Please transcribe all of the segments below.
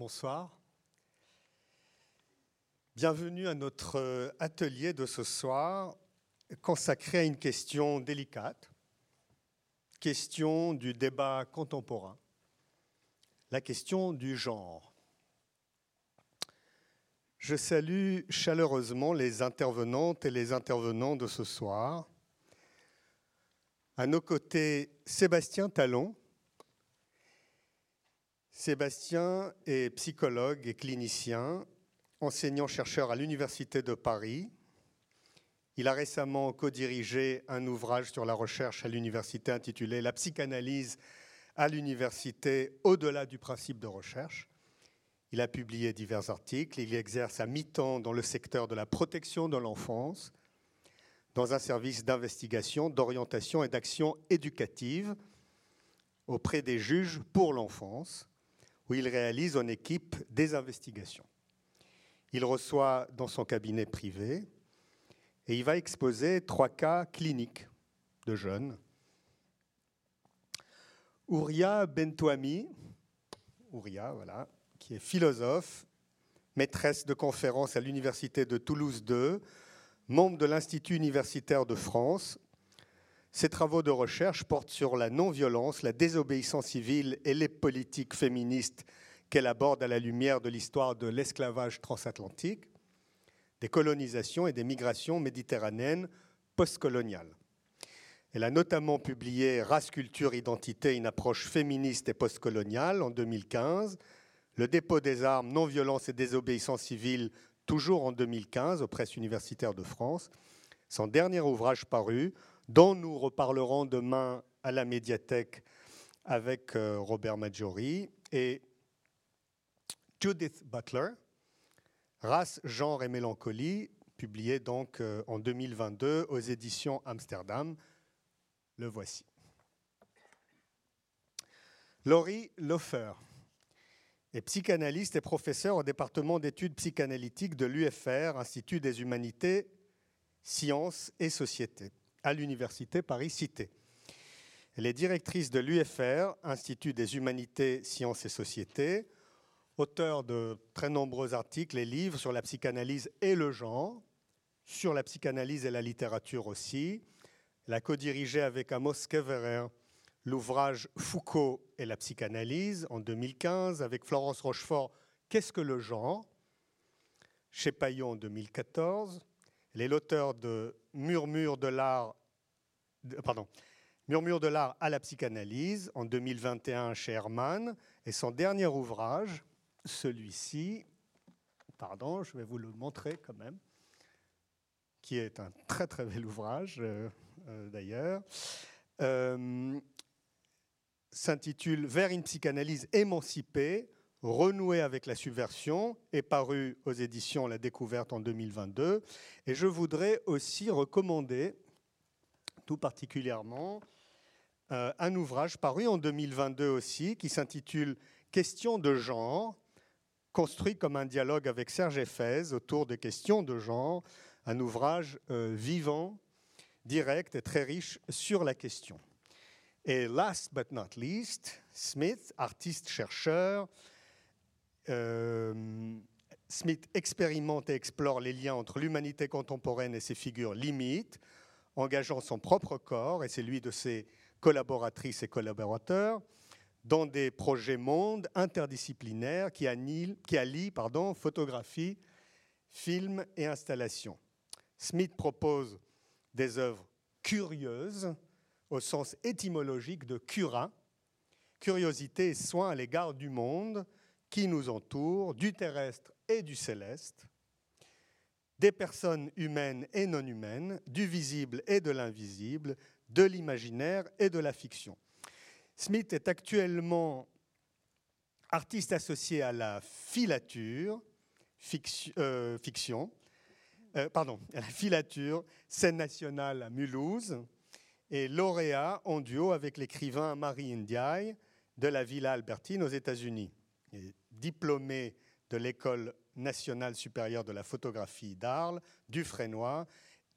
Bonsoir. Bienvenue à notre euh, atelier de ce soir consacré à une question délicate, question du débat contemporain, la question du genre. Je salue chaleureusement les intervenantes et les intervenants de ce soir. À nos côtés, Sébastien Talon, Sébastien est psychologue et clinicien, enseignant-chercheur à l'Université de Paris. Il a récemment co-dirigé un ouvrage sur la recherche à l'université intitulé La psychanalyse à l'université au-delà du principe de recherche. Il a publié divers articles. Il exerce à mi-temps dans le secteur de la protection de l'enfance, dans un service d'investigation, d'orientation et d'action éducative auprès des juges pour l'enfance où il réalise en équipe des investigations. Il reçoit dans son cabinet privé et il va exposer trois cas cliniques de jeunes. Ouria Bentouami, Ouria, voilà, qui est philosophe, maîtresse de conférences à l'Université de Toulouse II, membre de l'Institut universitaire de France, ses travaux de recherche portent sur la non-violence, la désobéissance civile et les politiques féministes qu'elle aborde à la lumière de l'histoire de l'esclavage transatlantique, des colonisations et des migrations méditerranéennes postcoloniales. Elle a notamment publié Race, culture, identité, une approche féministe et postcoloniale en 2015, Le dépôt des armes, non-violence et désobéissance civile, toujours en 2015 aux presses universitaires de France, son dernier ouvrage paru, dont nous reparlerons demain à la médiathèque avec euh, Robert Maggiori, et Judith Butler, Race, genre et mélancolie, publié donc euh, en 2022 aux éditions Amsterdam. Le voici. Laurie Lofer est psychanalyste et professeur au département d'études psychanalytiques de l'UFR, Institut des humanités, sciences et sociétés à l'Université Paris-Cité. Elle est directrice de l'UFR, Institut des Humanités, Sciences et Sociétés, auteur de très nombreux articles et livres sur la psychanalyse et le genre, sur la psychanalyse et la littérature aussi. Elle a co-dirigé avec Amos Keverer l'ouvrage Foucault et la psychanalyse en 2015, avec Florence Rochefort Qu'est-ce que le genre? chez Paillon en 2014. Elle est l'auteur de Murmure de l'art, pardon, Murmure de l'art à la psychanalyse en 2021 chez Hermann, et son dernier ouvrage, celui-ci, pardon, je vais vous le montrer quand même, qui est un très très bel ouvrage euh, euh, d'ailleurs, euh, s'intitule Vers une psychanalyse émancipée renouer avec la subversion, est paru aux éditions La Découverte en 2022. Et je voudrais aussi recommander tout particulièrement euh, un ouvrage paru en 2022 aussi, qui s'intitule Questions de genre, construit comme un dialogue avec Serge Eiffez autour des questions de genre, un ouvrage euh, vivant, direct et très riche sur la question. Et last but not least, Smith, artiste-chercheur, euh, Smith expérimente et explore les liens entre l'humanité contemporaine et ses figures limites, engageant son propre corps et celui de ses collaboratrices et collaborateurs dans des projets mondes interdisciplinaires qui, allient, photographie, film et installation. Smith propose des œuvres curieuses au sens étymologique de cura, curiosité et soin à l'égard du monde, qui nous entoure, du terrestre et du céleste, des personnes humaines et non humaines, du visible et de l'invisible, de l'imaginaire et de la fiction. Smith est actuellement artiste associé à la filature, fiction, euh, euh, pardon, à la filature, scène nationale à Mulhouse, et lauréat en duo avec l'écrivain Marie Ndiaye de la Villa Albertine aux États-Unis diplômé de l'École nationale supérieure de la photographie d'Arles, du Frénois,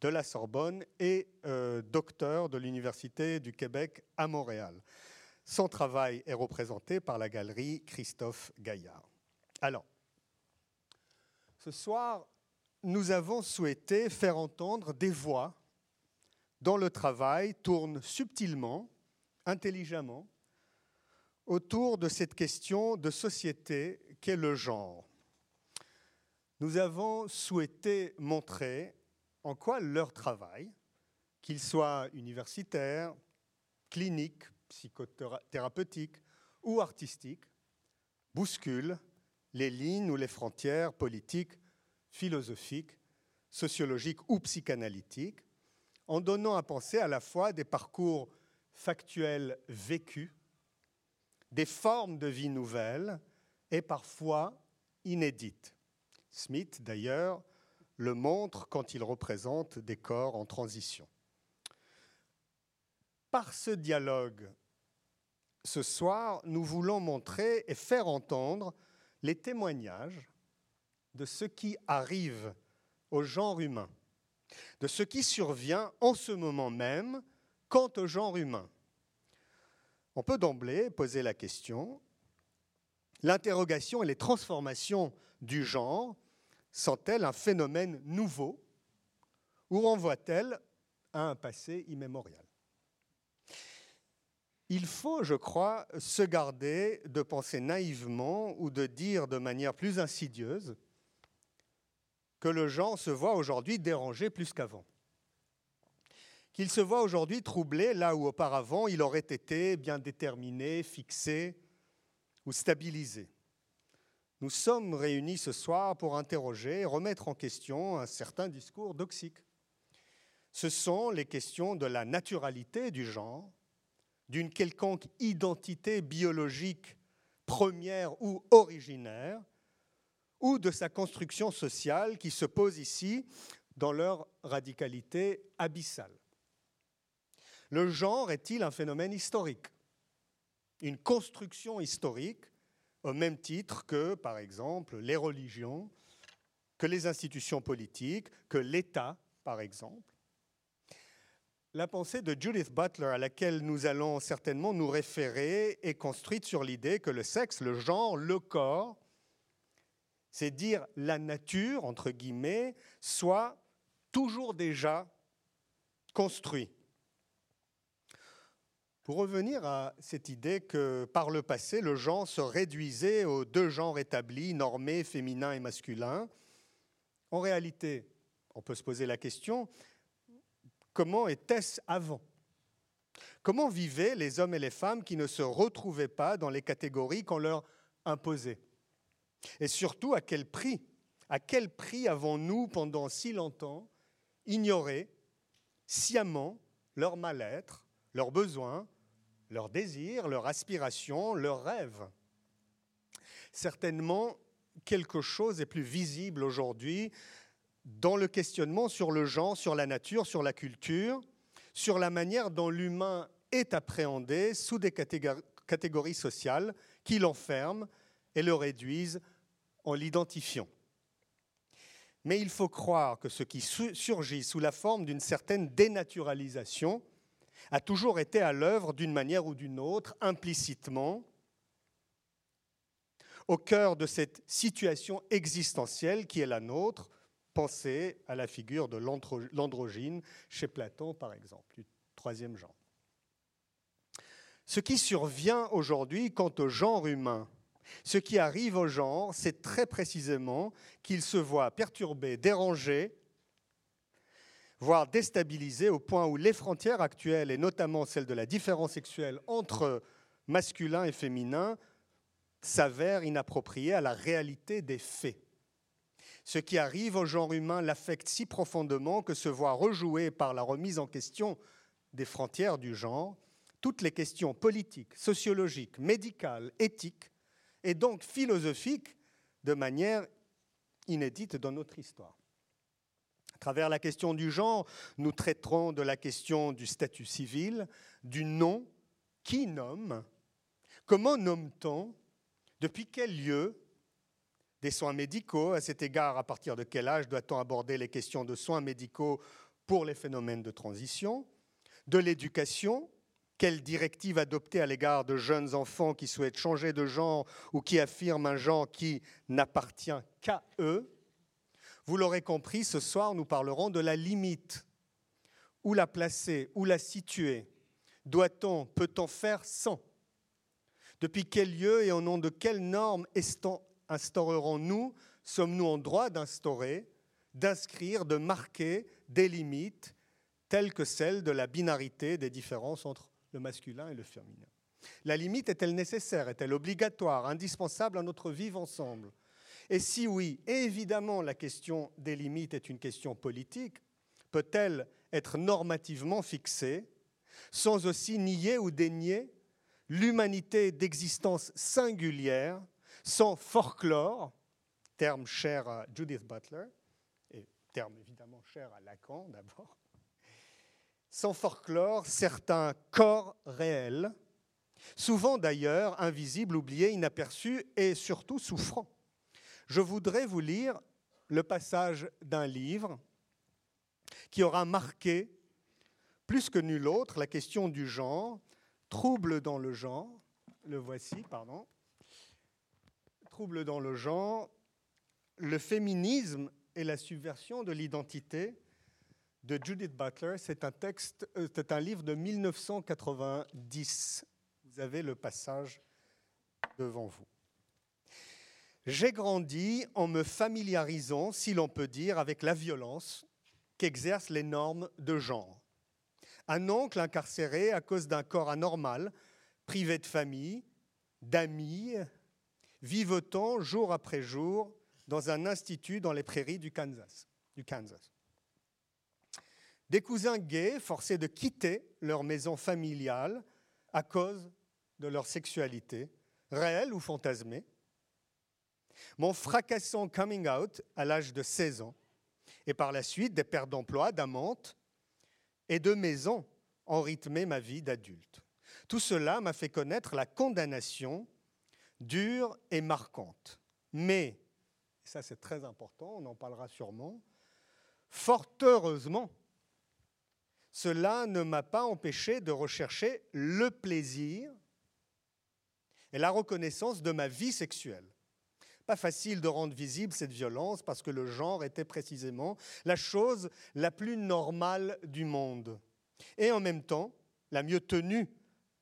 de la Sorbonne et euh, docteur de l'Université du Québec à Montréal. Son travail est représenté par la galerie Christophe Gaillard. Alors, ce soir, nous avons souhaité faire entendre des voix dont le travail tourne subtilement, intelligemment, autour de cette question de société qu'est le genre. Nous avons souhaité montrer en quoi leur travail, qu'il soit universitaire, clinique, psychothérapeutique ou artistique, bouscule les lignes ou les frontières politiques, philosophiques, sociologiques ou psychanalytiques, en donnant à penser à la fois des parcours factuels vécus, des formes de vie nouvelles et parfois inédites. Smith, d'ailleurs, le montre quand il représente des corps en transition. Par ce dialogue, ce soir, nous voulons montrer et faire entendre les témoignages de ce qui arrive au genre humain, de ce qui survient en ce moment même quant au genre humain. On peut d'emblée poser la question, l'interrogation et les transformations du genre sont-elles un phénomène nouveau ou renvoient-elles à un passé immémorial? Il faut, je crois, se garder de penser naïvement ou de dire de manière plus insidieuse que le genre se voit aujourd'hui dérangé plus qu'avant. Qu'il se voit aujourd'hui troublé là où auparavant il aurait été bien déterminé, fixé ou stabilisé. Nous sommes réunis ce soir pour interroger et remettre en question un certain discours doxique. Ce sont les questions de la naturalité du genre, d'une quelconque identité biologique première ou originaire, ou de sa construction sociale qui se pose ici dans leur radicalité abyssale. Le genre est-il un phénomène historique? Une construction historique au même titre que, par exemple, les religions, que les institutions politiques, que l'État, par exemple la pensée de Judith Butler, à laquelle nous allons certainement nous référer, est construite sur l'idée que le sexe, le genre, le corps, c'est dire la nature, entre guillemets, soit toujours déjà construit. Pour revenir à cette idée que par le passé, le genre se réduisait aux deux genres établis, normés, féminin et masculin, en réalité, on peut se poser la question, Comment était-ce avant? Comment vivaient les hommes et les femmes qui ne se retrouvaient pas dans les catégories qu'on leur imposait? Et surtout, à quel prix? À quel prix avons-nous, pendant si longtemps, ignoré sciemment leur mal-être, leurs besoins, leurs désirs, leurs aspirations, leurs rêves Certainement, quelque chose est plus visible aujourd'hui dans le questionnement sur le genre, sur la nature, sur la culture, sur la manière dont l'humain est appréhendé sous des catégories sociales qui l'enferment et le réduisent en l'identifiant. Mais il faut croire que ce qui surgit sous la forme d'une certaine dénaturalisation a toujours été à l'œuvre d'une manière ou d'une autre, implicitement, au cœur de cette situation existentielle qui est la nôtre, Pensez à la figure de l'androgyne chez Platon, par exemple, du troisième genre. Ce qui survient aujourd'hui quant au genre humain, ce qui arrive au genre, c'est très précisément qu'il se voit perturbé, dérangé, voire déstabilisé au point où les frontières actuelles, et notamment celles de la différence sexuelle entre masculin et féminin, s'avèrent inappropriées à la réalité des faits. Ce qui arrive au genre humain l'affecte si profondément que se voit rejouer par la remise en question des frontières du genre toutes les questions politiques, sociologiques, médicales, éthiques et donc philosophiques de manière inédite dans notre histoire. Travers la question du genre, nous traiterons de la question du statut civil, du nom, qui nomme, comment nomme-t-on, depuis quel lieu, des soins médicaux. À cet égard, à partir de quel âge doit-on aborder les questions de soins médicaux pour les phénomènes de transition De l'éducation, Quelle directive adopter à l'égard de jeunes enfants qui souhaitent changer de genre ou qui affirment un genre qui n'appartient qu'à eux Vous l'aurez compris, ce soir, nous parlerons de la limite. Où la placer? Où la situer? Doit-on Peut-on faire sans? Depuis quel lieu et au nom de quelles normes instaurerons-nous? Sommes-nous en droit d'instaurer, d'inscrire, de marquer des limites telles que celles de la binarité des différences entre le masculin et le féminin? La limite est-elle nécessaire? Est-elle obligatoire, indispensable à notre vivre ensemble? Et si oui, évidemment la question des limites est une question politique, peut-elle être normativement fixée sans aussi nier ou dénier l'humanité d'existence singulière, sans folklore, terme cher à Judith Butler, et terme évidemment cher à Lacan d'abord, sans folklore certains corps réels, souvent d'ailleurs invisibles, oubliés, inaperçus et surtout souffrants? Je voudrais vous lire le passage d'un livre qui aura marqué plus que nul autre la question du genre, trouble dans le genre, le voici, pardon, trouble dans le genre, le féminisme et la subversion de l'identité de Judith Butler. C'est un texte, euh, c'est un livre de 1990. Vous avez le passage devant vous. J'ai grandi en me familiarisant, si l'on peut dire, avec la violence qu'exercent les normes de genre. Un oncle incarcéré à cause d'un corps anormal, privé de famille, d'amis, vivotant jour après jour dans un institut dans les prairies du Kansas. Du Kansas. Des cousins gays forcés de quitter leur maison familiale à cause de leur sexualité, réelle ou fantasmée. Mon fracassant coming out à l'âge de 16 ans, et par la suite des pertes d'emploi, d'amantes et de maisons ont rythmé ma vie d'adulte. Tout cela m'a fait connaître la condamnation dure et marquante. Mais, ça c'est très important, on en parlera sûrement, fort heureusement, cela ne m'a pas empêché de rechercher le plaisir et la reconnaissance de ma vie sexuelle. Pas facile de rendre visible cette violence parce que le genre était précisément la chose la plus normale du monde et en même temps la mieux tenue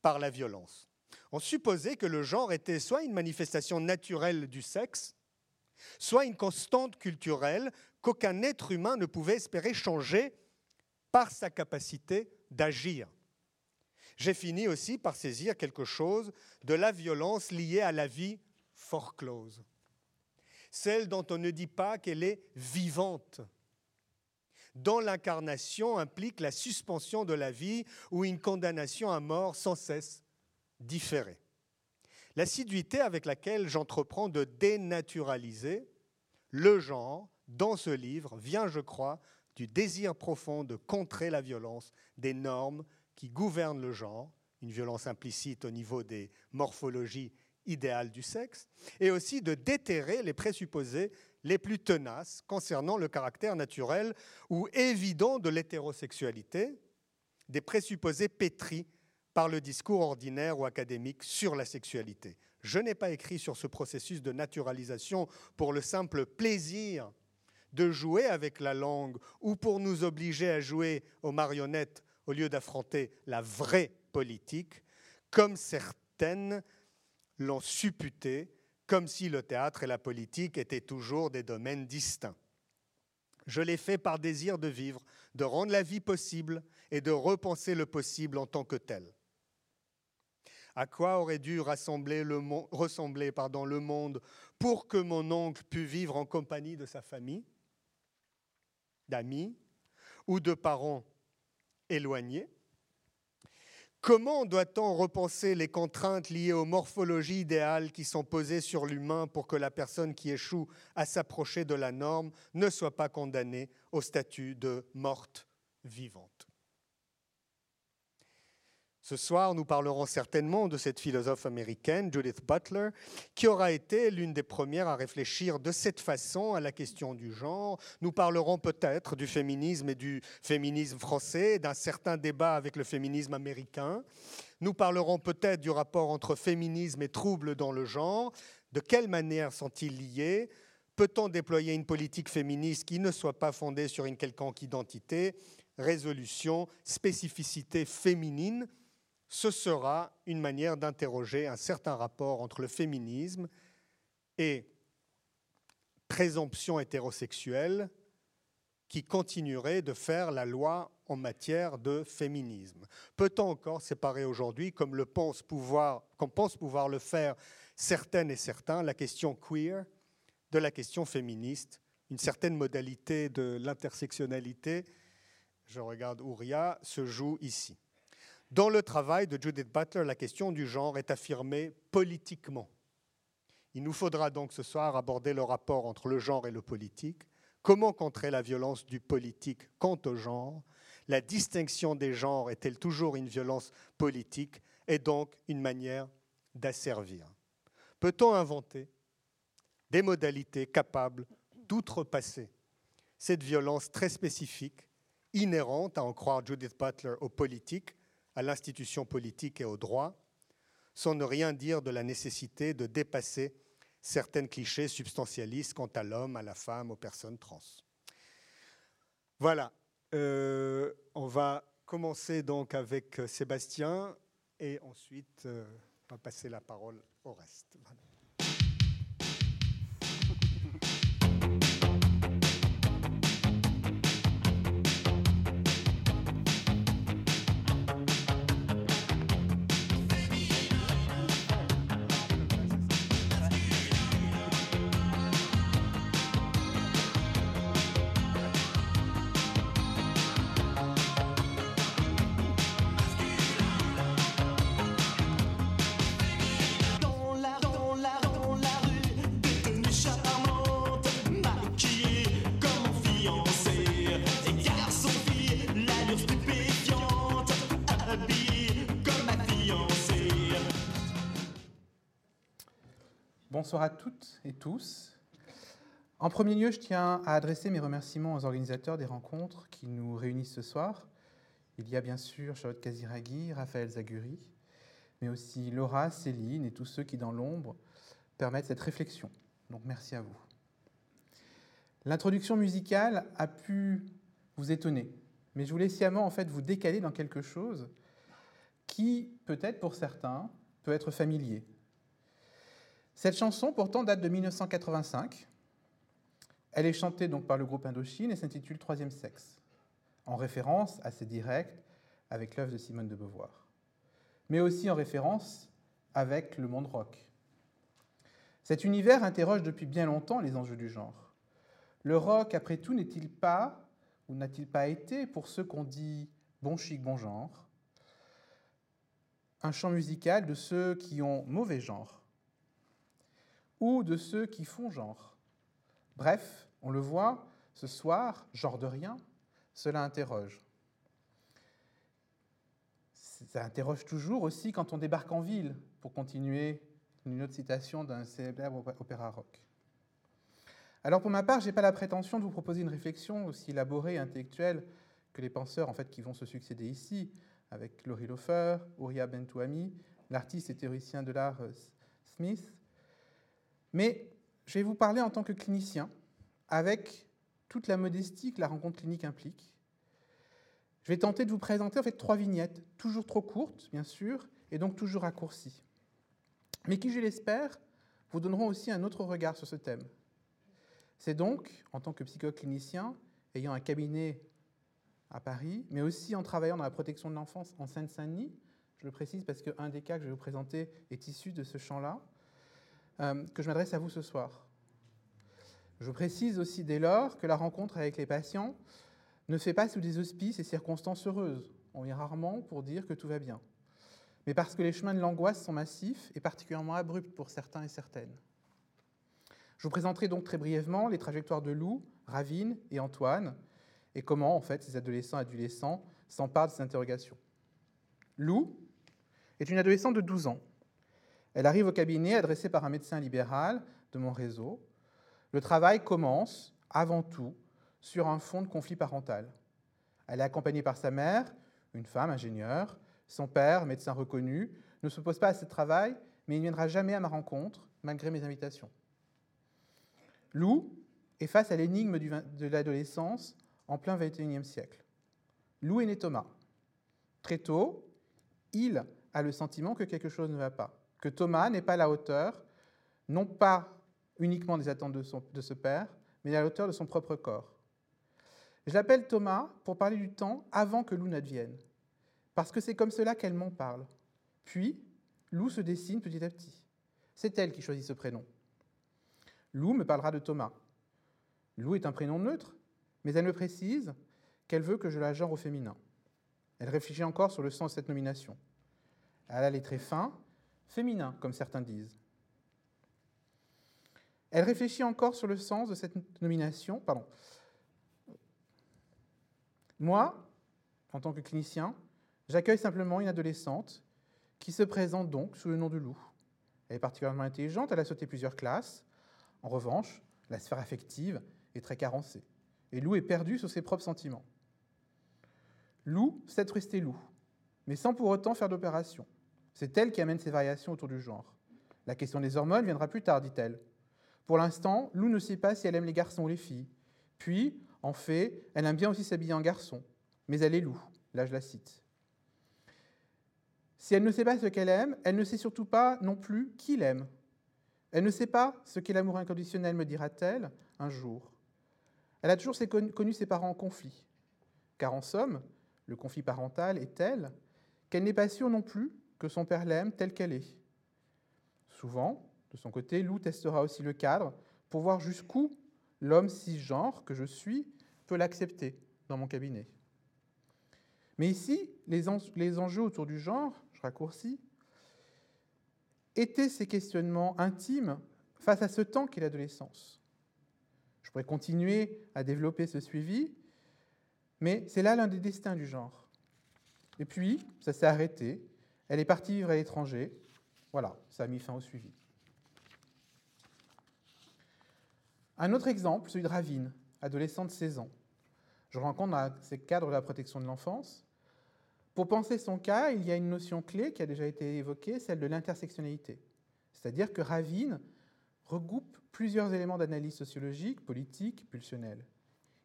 par la violence. On supposait que le genre était soit une manifestation naturelle du sexe, soit une constante culturelle qu'aucun être humain ne pouvait espérer changer par sa capacité d'agir. J'ai fini aussi par saisir quelque chose de la violence liée à la vie fort close, celle dont on ne dit pas qu'elle est vivante, dont l'incarnation implique la suspension de la vie ou une condamnation à mort sans cesse différée. L'assiduité avec laquelle j'entreprends de dénaturaliser le genre dans ce livre vient, je crois, du désir profond de contrer la violence des normes qui gouvernent le genre, une violence implicite au niveau des morphologies idéales du sexe, et aussi de déterrer les présupposés les plus tenaces concernant le caractère naturel ou évident de l'hétérosexualité, des présupposés pétris par le discours ordinaire ou académique sur la sexualité. Je n'ai pas écrit sur ce processus de naturalisation pour le simple plaisir de jouer avec la langue ou pour nous obliger à jouer aux marionnettes au lieu d'affronter la vraie politique, comme certaines l'ont supputé, comme si le théâtre et la politique étaient toujours des domaines distincts. Je l'ai fait par désir de vivre, de rendre la vie possible et de repenser le possible en tant que tel. À quoi aurait dû ressembler le monde pour que mon oncle pût vivre en compagnie de sa famille d'amis ou de parents éloignés? Comment doit-on repenser les contraintes liées aux morphologies idéales qui sont posées sur l'humain pour que la personne qui échoue à s'approcher de la norme ne soit pas condamnée au statut de morte vivante? Ce soir, nous parlerons certainement de cette philosophe américaine, Judith Butler, qui aura été l'une des premières à réfléchir de cette façon à la question du genre. Nous parlerons peut-être du féminisme et du féminisme français, d'un certain débat avec le féminisme américain. Nous parlerons peut-être du rapport entre féminisme et troubles dans le genre. De quelle manière sont-ils liés? Peut-on déployer une politique féministe qui ne soit pas fondée sur une quelconque identité? Résolution, spécificité féminine ce sera une manière d'interroger un certain rapport entre le féminisme et présomption hétérosexuelle qui continuerait de faire la loi en matière de féminisme. Peut-on encore séparer aujourd'hui, comme le pense pouvoir, pense pouvoir le faire certaines et certains, la question queer de la question féministe, une certaine modalité de l'intersectionnalité, je regarde Ouria, se joue ici. Dans le travail de Judith Butler, la question du genre est affirmée politiquement. Il nous faudra donc ce soir aborder le rapport entre le genre et le politique, comment contrer la violence du politique quant au genre, la distinction des genres est-elle toujours une violence politique et donc une manière d'asservir? Peut-on inventer des modalités capables d'outrepasser cette violence très spécifique, inhérente, à en croire Judith Butler, aux politiques, à l'institution politique et au droit, sans ne rien dire de la nécessité de dépasser certains clichés substantialistes quant à l'homme, à la femme, aux personnes trans. Voilà, euh, on va commencer donc avec euh, Sébastien et ensuite euh, on va passer la parole au reste. À toutes et tous. En premier lieu, je tiens à adresser mes remerciements aux organisateurs des rencontres qui nous réunissent ce soir. Il y a bien sûr Charlotte Kaziragi, Raphaël Zaguri, mais aussi Laura, Céline et tous ceux qui, dans l'ombre, permettent cette réflexion. Donc merci à vous. L'introduction musicale a pu vous étonner, mais je voulais sciemment en fait vous décaler dans quelque chose qui, peut-être pour certains, peut être familier, cette chanson, pourtant, date de 1985. Elle est chantée donc par le groupe Indochine et s'intitule Troisième sexe, en référence assez directe avec l'œuvre de Simone de Beauvoir, mais aussi en référence avec le monde rock. Cet univers interroge depuis bien longtemps les enjeux du genre. Le rock, après tout, n'est-il pas, ou n'a-t-il pas été, pour ceux qu'on dit bon chic, bon genre, un chant musical de ceux qui ont mauvais genre? Ou de ceux qui font genre. Bref, on le voit, ce soir, genre de rien, cela interroge. Ça interroge toujours aussi quand on débarque en ville, pour continuer une autre citation d'un célèbre opéra rock. Alors pour ma part, je n'ai pas la prétention de vous proposer une réflexion aussi élaborée et intellectuelle que les penseurs en fait, qui vont se succéder ici, avec Laurie Lofer, Uriah Bentouami, l'artiste et théoricien de l'art euh, Smith, mais je vais vous parler en tant que clinicien, avec toute la modestie que la rencontre clinique implique. Je vais tenter de vous présenter en fait trois vignettes, toujours trop courtes, bien sûr, et donc toujours raccourcies, mais qui, je l'espère, vous donneront aussi un autre regard sur ce thème. C'est donc, en tant que psychoclinicien, ayant un cabinet à Paris, mais aussi en travaillant dans la protection de l'enfance en Seine-Saint-Denis, je le précise parce qu'un des cas que je vais vous présenter est issu de ce champ-là, que je m'adresse à vous ce soir. Je précise aussi dès lors que la rencontre avec les patients ne fait pas sous des auspices et circonstances heureuses. On vient rarement pour dire que tout va bien. Mais parce que les chemins de l'angoisse sont massifs et particulièrement abrupts pour certains et certaines. Je vous présenterai donc très brièvement les trajectoires de Lou, Ravine et Antoine et comment, en fait, ces adolescents et adolescents s'emparent de ces interrogations. Lou, est une adolescente de 12 ans. Elle arrive au cabinet adressé par un médecin libéral de mon réseau. Le travail commence, avant tout, sur un fond de conflit parental. Elle est accompagnée par sa mère, une femme ingénieure, son père, médecin reconnu, ne s'oppose pas à ce travail, mais il ne viendra jamais à ma rencontre, malgré mes invitations. Lou est face à l'énigme de l'adolescence en plein XXIe siècle. Lou est né Thomas. Très tôt, il a le sentiment que quelque chose ne va pas, que Thomas n'est pas à la hauteur, non pas uniquement des attentes de, ce père, mais à la hauteur de son propre corps. Je l'appelle Thomas pour parler du temps avant que Lou n'advienne, parce que c'est comme cela qu'elle m'en parle. Puis, Lou se dessine petit à petit. C'est elle qui choisit ce prénom. Lou me parlera de Thomas. Lou est un prénom neutre, mais elle me précise qu'elle veut que je la genre au féminin. Elle réfléchit encore sur le sens de cette nomination. Elle a les traits fins, féminins, comme certains disent. Elle réfléchit encore sur le sens de cette nomination. Pardon. Moi, en tant que clinicien, j'accueille simplement une adolescente qui se présente donc sous le nom de Lou. Elle est particulièrement intelligente, elle a sauté plusieurs classes. En revanche, la sphère affective est très carencée. Et Lou est perdu sur ses propres sentiments. Lou sait rester Lou, mais sans pour autant faire d'opération. C'est elle qui amène ces variations autour du genre. La question des hormones viendra plus tard, dit-elle. Pour l'instant, Lou ne sait pas si elle aime les garçons ou les filles. Puis, en fait, elle aime bien aussi s'habiller en garçon. Mais elle est Lou. Là, je la cite. Si elle ne sait pas ce qu'elle aime, elle ne sait surtout pas non plus qui l'aime. Elle ne sait pas ce qu'est l'amour inconditionnel, me dira-t-elle un jour. Elle a toujours connu ses parents en conflit. Car en somme, le conflit parental est tel qu'elle n'est pas sûre non plus que son père l'aime telle qu'elle est. Souvent, de son côté, Lou testera aussi le cadre pour voir jusqu'où l'homme cisgenre que je suis peut l'accepter dans mon cabinet. Mais ici, les, enjeux autour du genre, je raccourcis, étaient ces questionnements intimes face à ce temps qu'est l'adolescence. Je pourrais continuer à développer ce suivi, mais c'est là l'un des destins du genre. Et puis, ça s'est arrêté, elle est partie vivre à l'étranger, voilà, ça a mis fin au suivi. Un autre exemple, celui de Ravine, adolescente de 16 ans. Je rencontre dans ces cadres de la protection de l'enfance. Pour penser son cas, il y a une notion clé qui a déjà été évoquée, celle de l'intersectionnalité. C'est-à-dire que Ravine regroupe plusieurs éléments d'analyse sociologique, politique, pulsionnelle.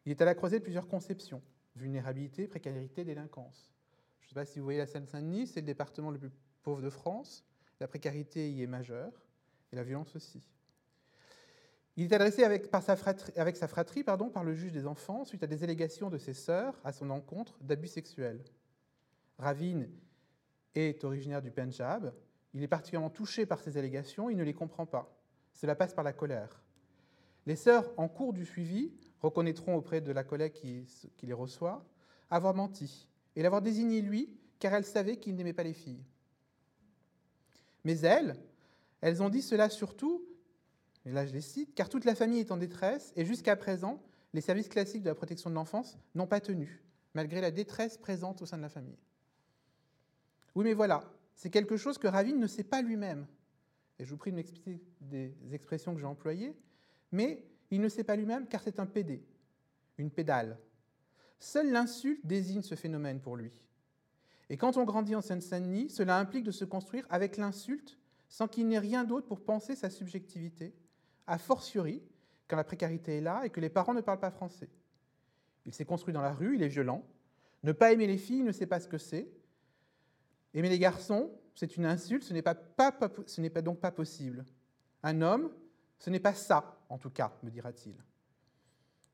Il est à la croisée de plusieurs conceptions vulnérabilité, précarité, délinquance. Je ne sais pas si vous voyez la Seine-Saint-Denis, c'est le département le plus pauvre de France. La précarité y est majeure, et la violence aussi. Il est adressé avec, sa fratrie, avec sa fratrie pardon, par le juge des enfants suite à des allégations de ses sœurs à son encontre d'abus sexuels. Ravine est originaire du Punjab. Il est particulièrement touché par ces allégations, il ne les comprend pas. Cela passe par la colère. Les sœurs, en cours du suivi, reconnaîtront auprès de la collègue qui les reçoit avoir menti et l'avoir désigné lui, car elles savaient qu'il n'aimait pas les filles. Mais elles, elles ont dit cela surtout, et là je les cite, car toute la famille est en détresse et jusqu'à présent, les services classiques de la protection de l'enfance n'ont pas tenu, malgré la détresse présente au sein de la famille. Oui, mais voilà, c'est quelque chose que Ravine ne sait pas lui-même. Et je vous prie de m'expliquer des expressions que j'ai employées, mais il ne sait pas lui-même car c'est un PD, une pédale. Seule l'insulte désigne ce phénomène pour lui. Et quand on grandit en Seine-Saint-Denis, cela implique de se construire avec l'insulte sans qu'il n'ait rien d'autre pour penser sa subjectivité, a fortiori quand la précarité est là et que les parents ne parlent pas français. Il s'est construit dans la rue, il est violent. Ne pas aimer les filles, il ne sait pas ce que c'est. Aimer les garçons, c'est une insulte, ce n'est donc pas possible. Un homme, ce n'est pas ça, en tout cas, me dira-t-il.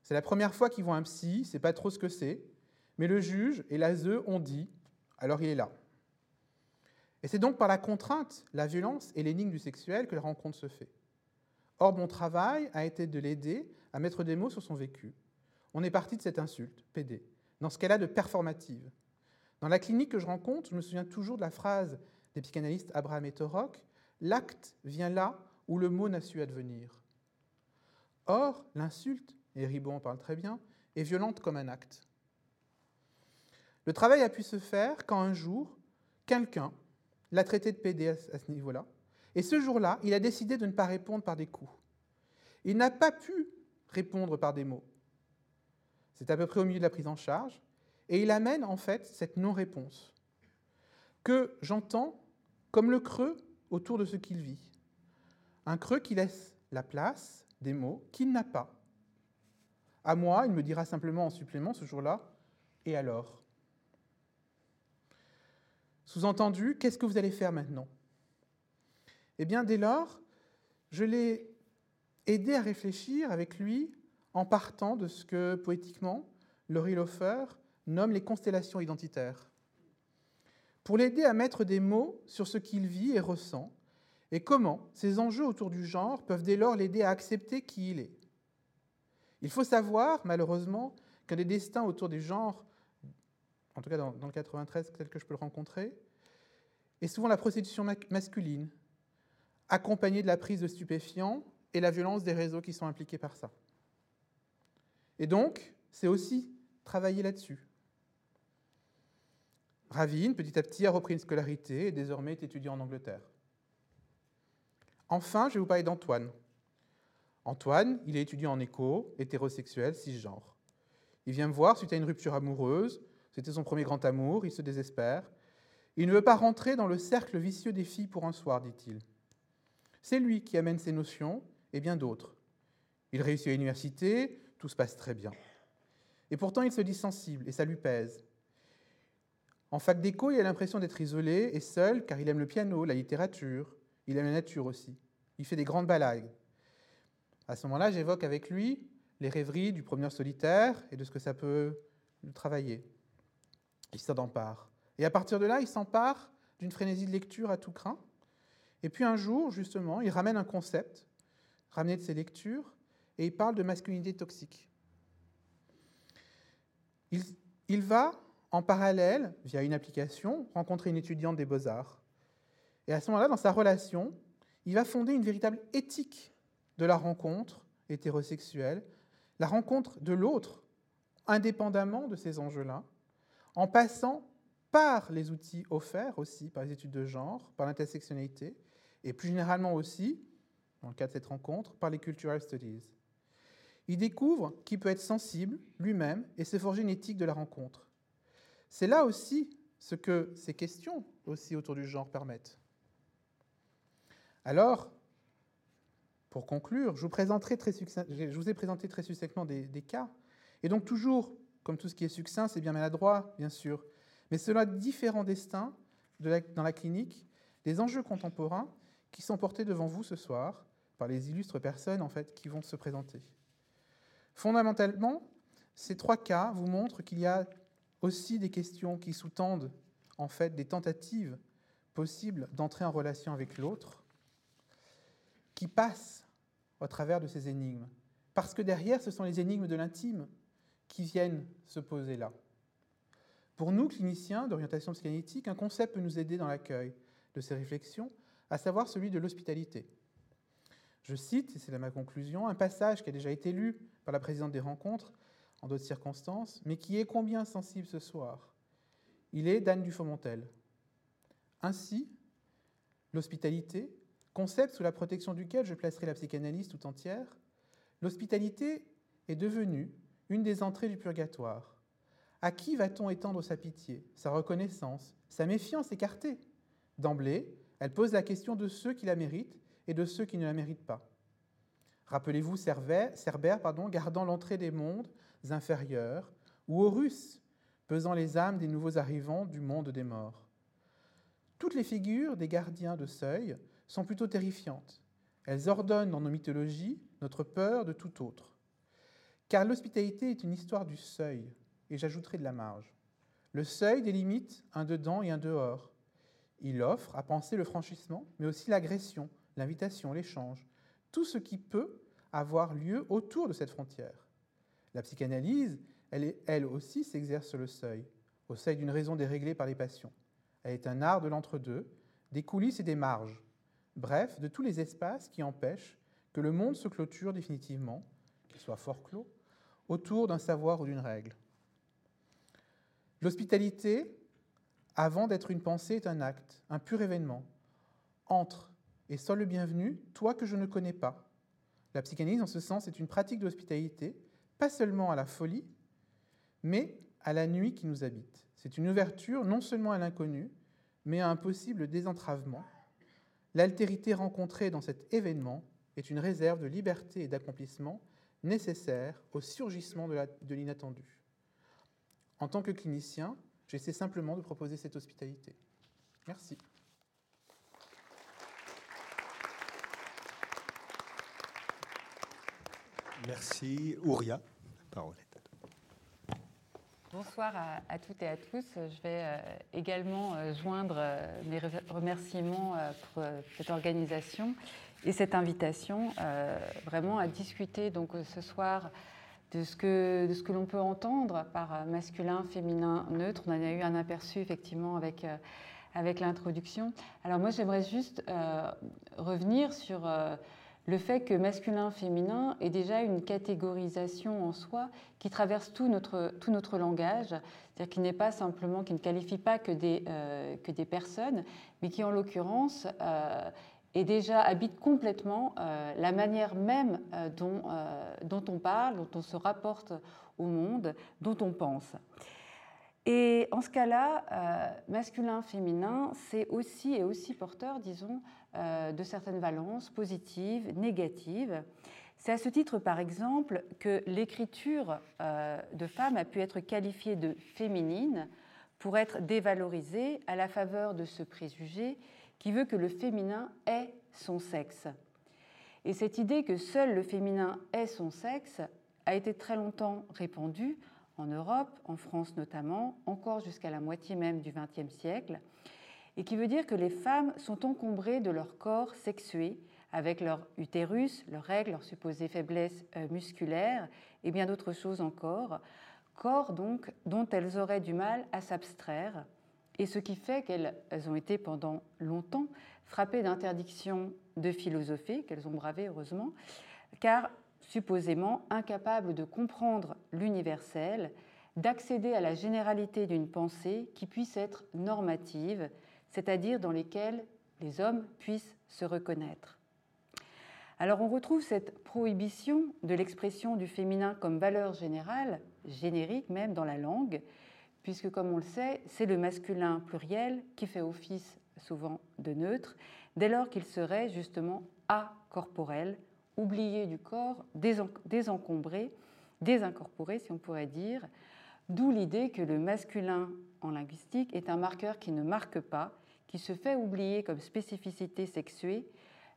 C'est la première fois qu'ils voient un psy, c'est pas trop ce que c'est, mais le juge et l'ASE ont dit, alors il est là. Et c'est donc par la contrainte, la violence et l'énigme du sexuel que la rencontre se fait. Or, mon travail a été de l'aider à mettre des mots sur son vécu. On est parti de cette insulte, PD, dans ce qu'elle a de performative. Dans la clinique que je rencontre, je me souviens toujours de la phrase des psychanalystes Abraham et Torok L'acte vient là où le mot n'a su advenir. Or, l'insulte, et Ribon en parle très bien, est violente comme un acte. Le travail a pu se faire quand un jour, quelqu'un, l'a traité de PD à ce niveau-là. Et ce jour-là, il a décidé de ne pas répondre par des coups. Il n'a pas pu répondre par des mots. C'est à peu près au milieu de la prise en charge. Et il amène en fait cette non-réponse que j'entends comme le creux autour de ce qu'il vit. Un creux qui laisse la place des mots qu'il n'a pas. À moi, il me dira simplement en supplément ce jour-là, et alors? Sous-entendu, qu'est-ce que vous allez faire maintenant? Eh bien, dès lors, je l'ai aidé à réfléchir avec lui en partant de ce que, poétiquement, Laurie Lofer nomme les constellations identitaires. Pour l'aider à mettre des mots sur ce qu'il vit et ressent, et comment ces enjeux autour du genre peuvent dès lors l'aider à accepter qui il est. Il faut savoir, malheureusement, qu'un des destins autour des genres, en tout cas dans, le 93 tel que je peux le rencontrer, est souvent la prostitution masculine, accompagnée de la prise de stupéfiants et la violence des réseaux qui sont impliqués par ça. Et donc, c'est aussi travailler là-dessus. Ravine, petit à petit, a repris une scolarité et désormais est étudiant en Angleterre. Enfin, je vais vous parler d'Antoine. Antoine, il est étudiant en éco, hétérosexuel, cisgenre. Il vient me voir suite à une rupture amoureuse. C'était son premier grand amour, il se désespère. Il ne veut pas rentrer dans le cercle vicieux des filles pour un soir, dit-il. C'est lui qui amène ces notions et bien d'autres. Il réussit à l'université, tout se passe très bien. Et pourtant, il se dit sensible et ça lui pèse. En fac d'éco, il a l'impression d'être isolé et seul car il aime le piano, la littérature, il aime la nature aussi. Il fait des grandes balades. À ce moment-là, j'évoque avec lui les rêveries du promeneur solitaire et de ce que ça peut le travailler. Il s'en empare. Et à partir de là, il s'empare d'une frénésie de lecture à tout craint. Et puis un jour, justement, il ramène un concept, ramené de ses lectures, et il parle de masculinité toxique. Il, il va, en parallèle, via une application, rencontrer une étudiante des beaux-arts. Et à ce moment-là, dans sa relation, il va fonder une véritable éthique de la rencontre hétérosexuelle, la rencontre de l'autre, indépendamment de ces enjeux-là, en passant par les outils offerts aussi par les études de genre, par l'intersectionnalité, et plus généralement aussi, dans le cas de cette rencontre, par les cultural studies. Il découvre qu'il peut être sensible lui-même et se forger une éthique de la rencontre. C'est là aussi ce que ces questions aussi autour du genre permettent. Alors, pour conclure, je vous, ai présenté très succinctement des, cas. Et donc toujours, comme tout ce qui est succinct, c'est bien maladroit, bien sûr. Mais cela différents destins dans la clinique, des enjeux contemporains qui sont portés devant vous ce soir par les illustres personnes en fait qui vont se présenter. Fondamentalement, ces trois cas vous montrent qu'il y a aussi des questions qui sous-tendent en fait des tentatives possibles d'entrer en relation avec l'autre, qui passent au travers de ces énigmes. Parce que derrière, ce sont les énigmes de l'intime qui viennent se poser là. Pour nous, cliniciens d'orientation psychanalytique, un concept peut nous aider dans l'accueil de ces réflexions, à savoir celui de l'hospitalité. Je cite, et c'est là ma conclusion, un passage qui a déjà été lu par la présidente des rencontres en d'autres circonstances, mais qui est combien sensible ce soir? Il est d'Anne Dufomontel. Ainsi, l'hospitalité, concept sous la protection duquel je placerai la psychanalyse tout entière, l'hospitalité est devenue une des entrées du purgatoire. À qui va-t-on étendre sa pitié, sa reconnaissance, sa méfiance écartée? D'emblée, elle pose la question de ceux qui la méritent et de ceux qui ne la méritent pas. Rappelez-vous Cerbère, gardant l'entrée des mondes inférieurs, ou Horus, pesant les âmes des nouveaux arrivants du monde des morts. Toutes les figures des gardiens de seuil sont plutôt terrifiantes. Elles ordonnent dans nos mythologies notre peur de tout autre. Car l'hospitalité est une histoire du seuil, et j'ajouterai de la marge. Le seuil délimite un dedans et un dehors. Il offre à penser le franchissement, mais aussi l'agression, l'invitation, l'échange, tout ce qui peut avoir lieu autour de cette frontière. La psychanalyse, elle, aussi s'exerce sur le seuil, au seuil d'une raison déréglée par les passions. Elle est un art de l'entre-deux, des coulisses et des marges, bref, de tous les espaces qui empêchent que le monde se clôture définitivement, qu'il soit fort clos, autour d'un savoir ou d'une règle. L'hospitalité Avant d'être une pensée est un acte, un pur événement. Entre et sois le bienvenu, toi que je ne connais pas. La psychanalyse, en ce sens, est une pratique d'hospitalité, pas seulement à la folie, mais à la nuit qui nous habite. C'est une ouverture non seulement à l'inconnu, mais à un possible désentravement. L'altérité rencontrée dans cet événement est une réserve de liberté et d'accomplissement nécessaire au surgissement de l'inattendu. En tant que clinicien, j'essaie simplement de proposer cette hospitalité. Merci. Merci. Ouria, parole Bonsoir à, toutes et à tous. Je vais euh, également euh, joindre euh, mes remerciements pour cette organisation et cette invitation vraiment à discuter donc ce soir de ce que, que l'on peut entendre par masculin, féminin, neutre. On en a eu un aperçu effectivement avec, avec l'introduction. Alors moi j'aimerais juste revenir sur le fait que masculin-féminin est déjà une catégorisation en soi qui traverse tout notre, tout notre langage, c'est-à-dire qui n'est pas simplement, qui ne qualifie pas que des, euh, que des personnes, mais qui en l'occurrence euh, est déjà habite complètement euh, la manière même dont, dont on parle, dont on se rapporte au monde, dont on pense. Et en ce cas-là, masculin-féminin, c'est aussi et aussi porteur, disons, de certaines valences positives, négatives. C'est à ce titre, par exemple, que l'écriture euh, de femme a pu être qualifiée de féminine pour être dévalorisée à la faveur de ce préjugé qui veut que le féminin est son sexe. Et cette idée que seul le féminin est son sexe a été très longtemps répandue en Europe, en France notamment, encore jusqu'à la moitié même du XXe siècle, et qui veut dire que les femmes sont encombrées de leur corps sexué, avec leur utérus, leurs règles, leurs supposées faiblesses euh, musculaires et bien d'autres choses encore, corps donc dont elles auraient du mal à s'abstraire, et ce qui fait qu'elles ont été pendant longtemps frappées d'interdiction de philosopher, qu'elles ont bravé heureusement, car supposément incapables de comprendre l'universel, d'accéder à la généralité d'une pensée qui puisse être normative, c'est-à-dire dans lesquelles les hommes puissent se reconnaître. Alors on retrouve cette prohibition de l'expression du féminin comme valeur générale, générique même dans la langue, puisque comme on le sait, c'est le masculin pluriel qui fait office souvent de neutre, dès lors qu'il serait justement acorporel, oublié du corps, désencombré, désincorporé si on pourrait dire, d'où l'idée que le masculin en linguistique est un marqueur qui ne marque pas, se fait oublier comme spécificité sexuée,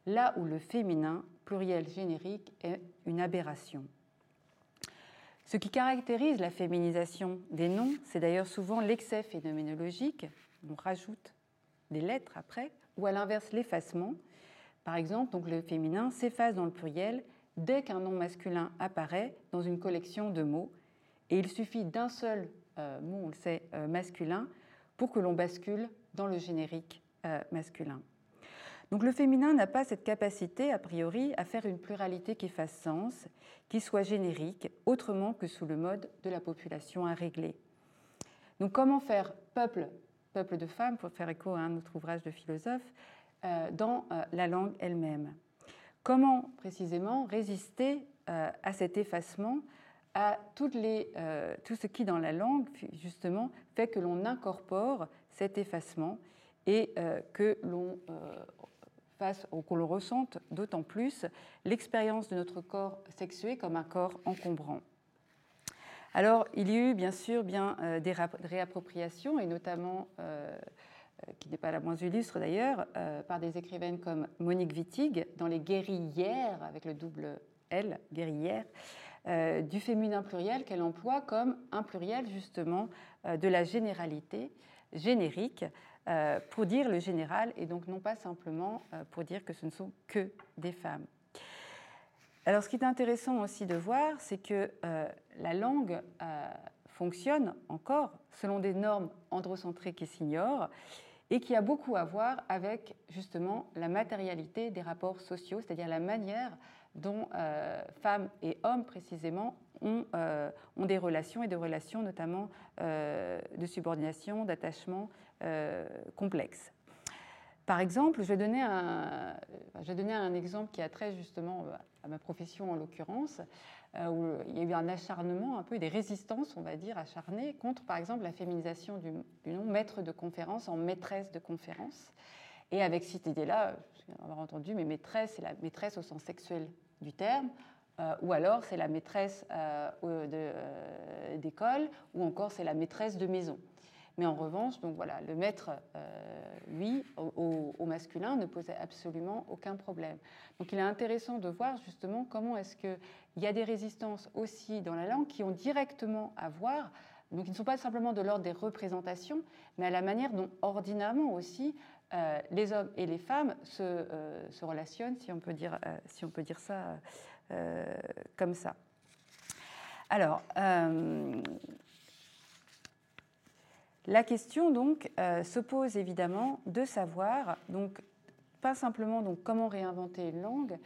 là où le féminin, pluriel générique, est une aberration. Ce qui caractérise la féminisation des noms, c'est d'ailleurs souvent l'excès phénoménologique, on rajoute des lettres après, ou à l'inverse l'effacement. Par exemple, donc le féminin s'efface dans le pluriel dès qu'un nom masculin apparaît dans une collection de mots, et il suffit d'un seul euh, mot, on le sait, euh, masculin, pour que l'on bascule dans le générique euh, masculin. Donc le féminin n'a pas cette capacité, a priori, à faire une pluralité qui fasse sens, qui soit générique, autrement que sous le mode de la population à régler. Donc comment faire peuple, peuple de femmes, pour faire écho à un autre ouvrage de philosophe, euh, dans euh, la langue elle-même? Comment précisément résister à cet effacement à tout ce qui dans la langue, justement, fait que l'on incorpore cet effacement et euh, que l'on euh, fasse ou qu'on le ressente d'autant plus l'expérience de notre corps sexué comme un corps encombrant. Alors, il y a eu bien sûr bien euh, des réappropriations, et notamment, qui n'est pas la moins illustre d'ailleurs, par des écrivaines comme Monique Wittig dans Les guerrières, avec le double L, guerrières, du féminin pluriel qu'elle emploie comme un pluriel justement de la généralité générique euh, pour dire le général et donc non pas simplement euh, pour dire que ce ne sont que des femmes. Alors ce qui est intéressant aussi de voir, c'est que euh, la langue fonctionne encore selon des normes androcentrées qui s'ignorent et qui a beaucoup à voir avec justement la matérialité des rapports sociaux, c'est-à-dire la manière dont femmes et hommes précisément ont, ont, des relations et des relations notamment de subordination, d'attachement, complexes. Par exemple, je vais, donner un, je vais donner un exemple qui a trait justement à ma profession en l'occurrence, où il y a eu un acharnement, un peu des résistances, on va dire, acharnées contre, par exemple, la féminisation du, du nom maître de conférence en maîtresse de conférence. Et avec cette idée-là, avoir entendu, mais maîtresse, c'est la maîtresse au sens sexuel du terme, euh, ou alors c'est la maîtresse euh, euh, d'école, ou encore c'est la maîtresse de maison. Mais en revanche, donc voilà, le maître, lui, au, masculin, ne posait absolument aucun problème. Donc il est intéressant de voir justement comment est-ce qu'il y a des résistances aussi dans la langue qui ont directement à voir, donc ils ne sont pas simplement de l'ordre des représentations, mais à la manière dont ordinairement aussi euh, les hommes et les femmes se, euh, relationnent, si on peut dire, euh, ça comme ça. Alors, la question donc se pose évidemment de savoir, donc pas simplement comment réinventer une langue,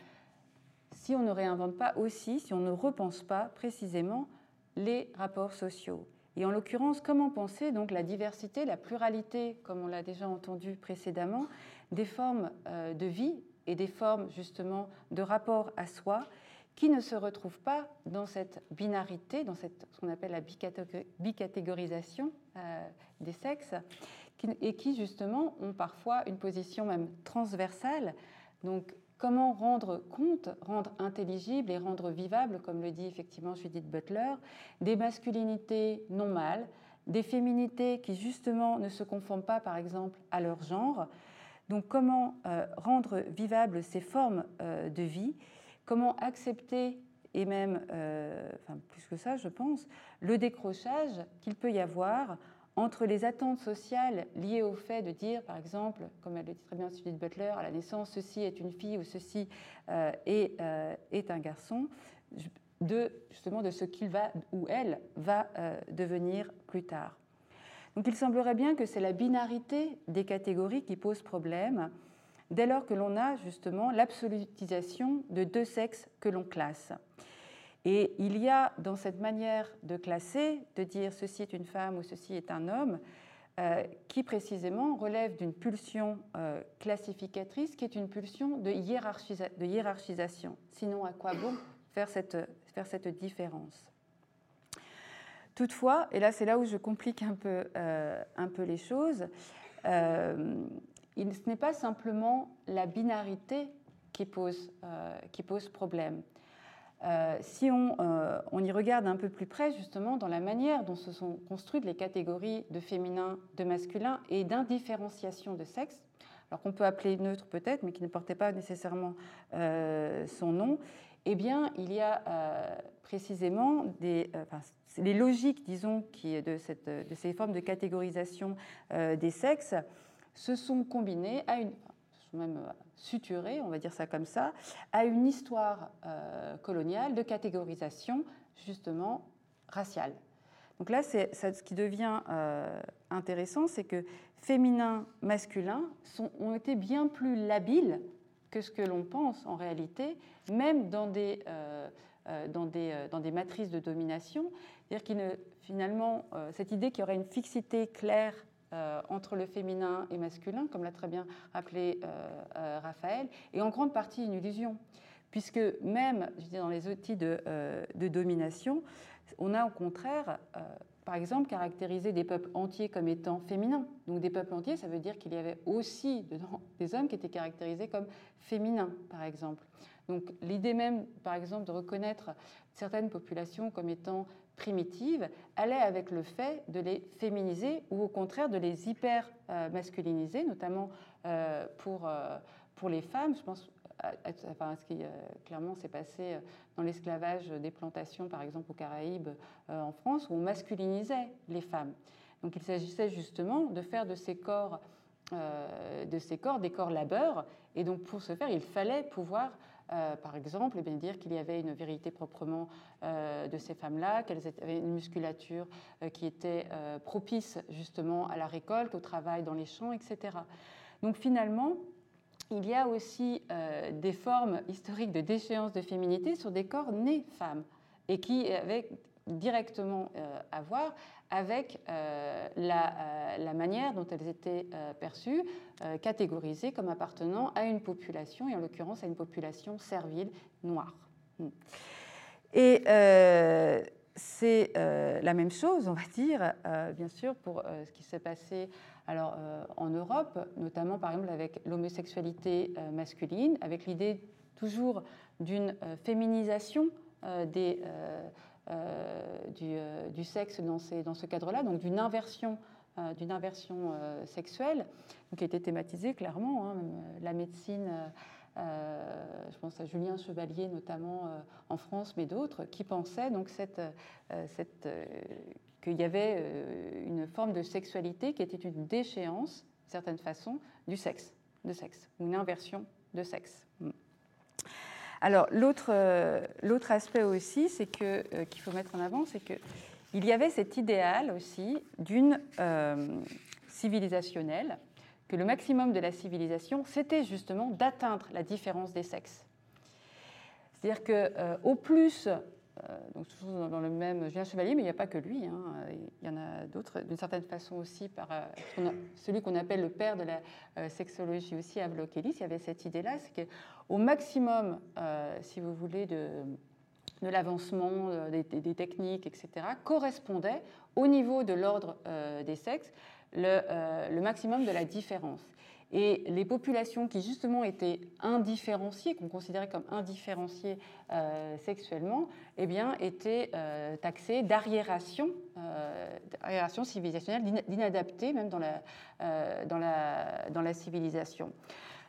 si on ne réinvente pas aussi, si on ne repense pas précisément les rapports sociaux. Et en l'occurrence, comment penser donc la diversité, la pluralité, comme on l'a déjà entendu précédemment, des formes euh, de vie et des formes justement de rapport à soi qui ne se retrouvent pas dans cette binarité, dans cette, ce qu'on appelle la bicatégorisation euh, des sexes, et qui justement ont parfois une position même transversale, donc Comment rendre compte, rendre intelligible et rendre vivable, comme le dit effectivement Judith Butler, des masculinités non mâles, des féminités qui justement ne se conforment pas par exemple à leur genre. Donc comment euh, rendre vivables ces formes euh, de vie, comment accepter et même, euh, enfin plus que ça je pense, le décrochage qu'il peut y avoir entre les attentes sociales liées au fait de dire, par exemple, comme elle le dit très bien Judith Butler, à la naissance, ceci est une fille ou ceci euh, est, euh, est, un garçon, de, justement de ce qu'il va ou elle va euh, devenir plus tard. Donc il semblerait bien que c'est la binarité des catégories qui pose problème, dès lors que l'on a justement l'absolutisation de deux sexes que l'on classe. Et il y a dans cette manière de classer, de dire ceci est une femme ou ceci est un homme, euh, qui précisément relève d'une pulsion euh, classificatrice qui est une pulsion de, hiérarchisation. Sinon, à quoi bon faire cette, différence? Toutefois, et là c'est là où je complique un peu, euh, les choses, ce n'est pas simplement la binarité qui pose problème. Euh, si euh, on, y regarde un peu plus près, justement, dans la manière dont se sont construites les catégories de féminin, de masculin et d'indifférenciation de sexe, alors qu'on peut appeler neutre peut-être, mais qui ne portait pas nécessairement euh, son nom, eh bien, il y a précisément des, les logiques, disons, de, ces formes de catégorisation des sexes se sont combinées à une, suturé, on va dire ça comme ça, à une histoire euh, coloniale de catégorisation justement raciale. Donc là, ce qui devient euh, intéressant, c'est que féminin, masculin ont été bien plus labiles que ce que l'on pense en réalité, même dans des, euh, dans des, dans des matrices de domination. C'est-à-dire qu'il finalement, cette idée qu'il y aurait une fixité claire euh, entre le féminin et masculin, comme l'a très bien rappelé euh, euh, Raphaël, est en grande partie une illusion, puisque même dans les outils de, de, domination, on a au contraire, par exemple, caractérisé des peuples entiers comme étant féminins. Donc des peuples entiers, ça veut dire qu'il y avait aussi dedans des hommes qui étaient caractérisés comme féminins, par exemple. Donc l'idée même, par exemple, de reconnaître certaines populations comme étant primitives allait avec le fait de les féminiser ou au contraire de les hyper-masculiniser, notamment euh, pour, euh, pour les femmes. Je pense enfin, ce qui euh, clairement s'est passé dans l'esclavage des plantations, par exemple aux Caraïbes, en France, où on masculinisait les femmes. Donc il s'agissait justement de faire de ces corps, de ces corps des corps labeurs, et donc pour ce faire, il fallait pouvoir euh, par exemple, et bien dire qu'il y avait une vérité proprement euh, de ces femmes-là, qu'elles avaient une musculature euh, qui était propice justement à la récolte, au travail dans les champs, etc. Donc finalement, il y a aussi des formes historiques de déchéance de féminité sur des corps nés femmes et qui avaient directement à voir avec la, la, manière dont elles étaient perçues, catégorisées comme appartenant à une population, et en l'occurrence à une population servile noire. Hmm. Et c'est la même chose, on va dire, bien sûr, pour ce qui s'est passé alors, en Europe, notamment par exemple avec l'homosexualité masculine, avec l'idée toujours d'une euh, féminisation euh, des, euh, du, sexe dans, ce cadre-là, donc d'une inversion d'une inversion sexuelle, qui a été thématisée clairement. Hein, la médecine, je pense à Julien Chevalier notamment en France, mais d'autres, qui pensaient donc cette, cette, qu'il y avait une forme de sexualité qui était une déchéance, d'une certaine façon, du sexe, de sexe, une inversion de sexe. Alors euh, l'autre aspect aussi, c'est que euh, qu'il faut mettre en avant, c'est que il y avait cet idéal aussi d'une euh, civilisationnelle, que le maximum de la civilisation, c'était justement d'atteindre la différence des sexes. C'est-à-dire qu'au plus donc toujours dans le même Julien Chevalier, mais il n'y a pas que lui, hein. il y en a d'autres, d'une certaine façon aussi, par euh, celui qu'on appelle le père de la euh, sexologie aussi, Avlokelis, il y avait cette idée-là, c'est qu'au maximum, si vous voulez, de, l'avancement des, techniques, etc., correspondait au niveau de l'ordre des sexes le maximum de la différence. Et les populations qui justement étaient indifférenciées, qu'on considérait comme indifférenciées euh, sexuellement, eh bien, étaient euh, taxées d'arriération, euh, civilisationnelle, d'inadaptée même dans la, euh, dans, la, dans la civilisation.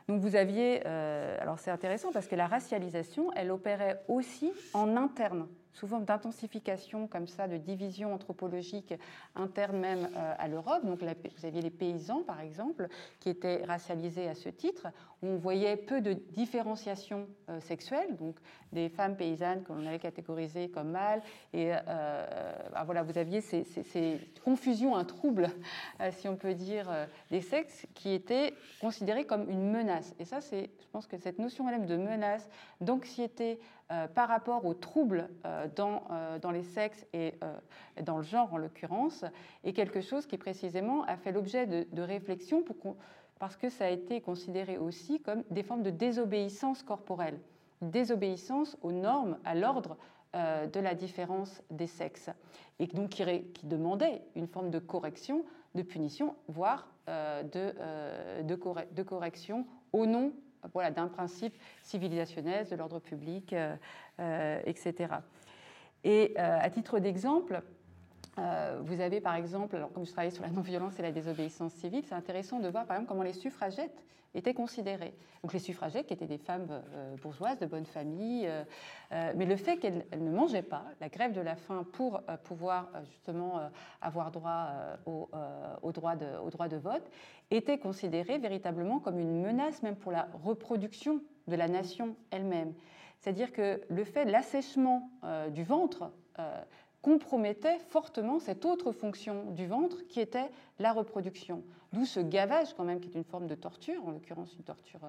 Donc vous aviez, alors c'est intéressant parce que la racialisation, elle opérait aussi en interne forme d'intensification comme ça, de division anthropologique interne même euh, à l'Europe. Donc vous aviez les paysans, par exemple, qui étaient racialisés à ce titre, on voyait peu de différenciation euh, sexuelle, donc des femmes paysannes que l'on avait catégorisées comme mâles. Et euh, bah, voilà, vous aviez ces, ces confusions, un trouble, si on peut dire, des sexes, qui étaient considérés comme une menace. Et ça, c'est, je pense que cette notion même de menace, d'anxiété, euh, par rapport aux troubles euh, dans, euh, dans, les sexes et dans le genre en l'occurrence, est quelque chose qui précisément a fait l'objet de, réflexions parce que ça a été considéré aussi comme des formes de désobéissance corporelle, désobéissance aux normes, à l'ordre de la différence des sexes, et donc qui, demandait une forme de correction, de punition, voire de, de correction au nom d'un principe civilisationnel, de l'ordre public, euh, euh, etc. Et euh, à titre d'exemple, vous avez par exemple, alors comme je travaillais sur la non-violence et la désobéissance civile, c'est intéressant de voir par exemple comment les suffragettes étaient considérées. Donc les suffragettes qui étaient des femmes bourgeoises de bonne famille, mais le fait qu'elles ne mangeaient pas, la grève de la faim pour pouvoir justement avoir droit au, droit de, vote, était considérée véritablement comme une menace même pour la reproduction de la nation elle-même. C'est-à-dire que le fait de l'assèchement euh, du ventre euh, compromettait fortement cette autre fonction du ventre qui était la reproduction. D'où ce gavage quand même qui est une forme de torture, en l'occurrence une torture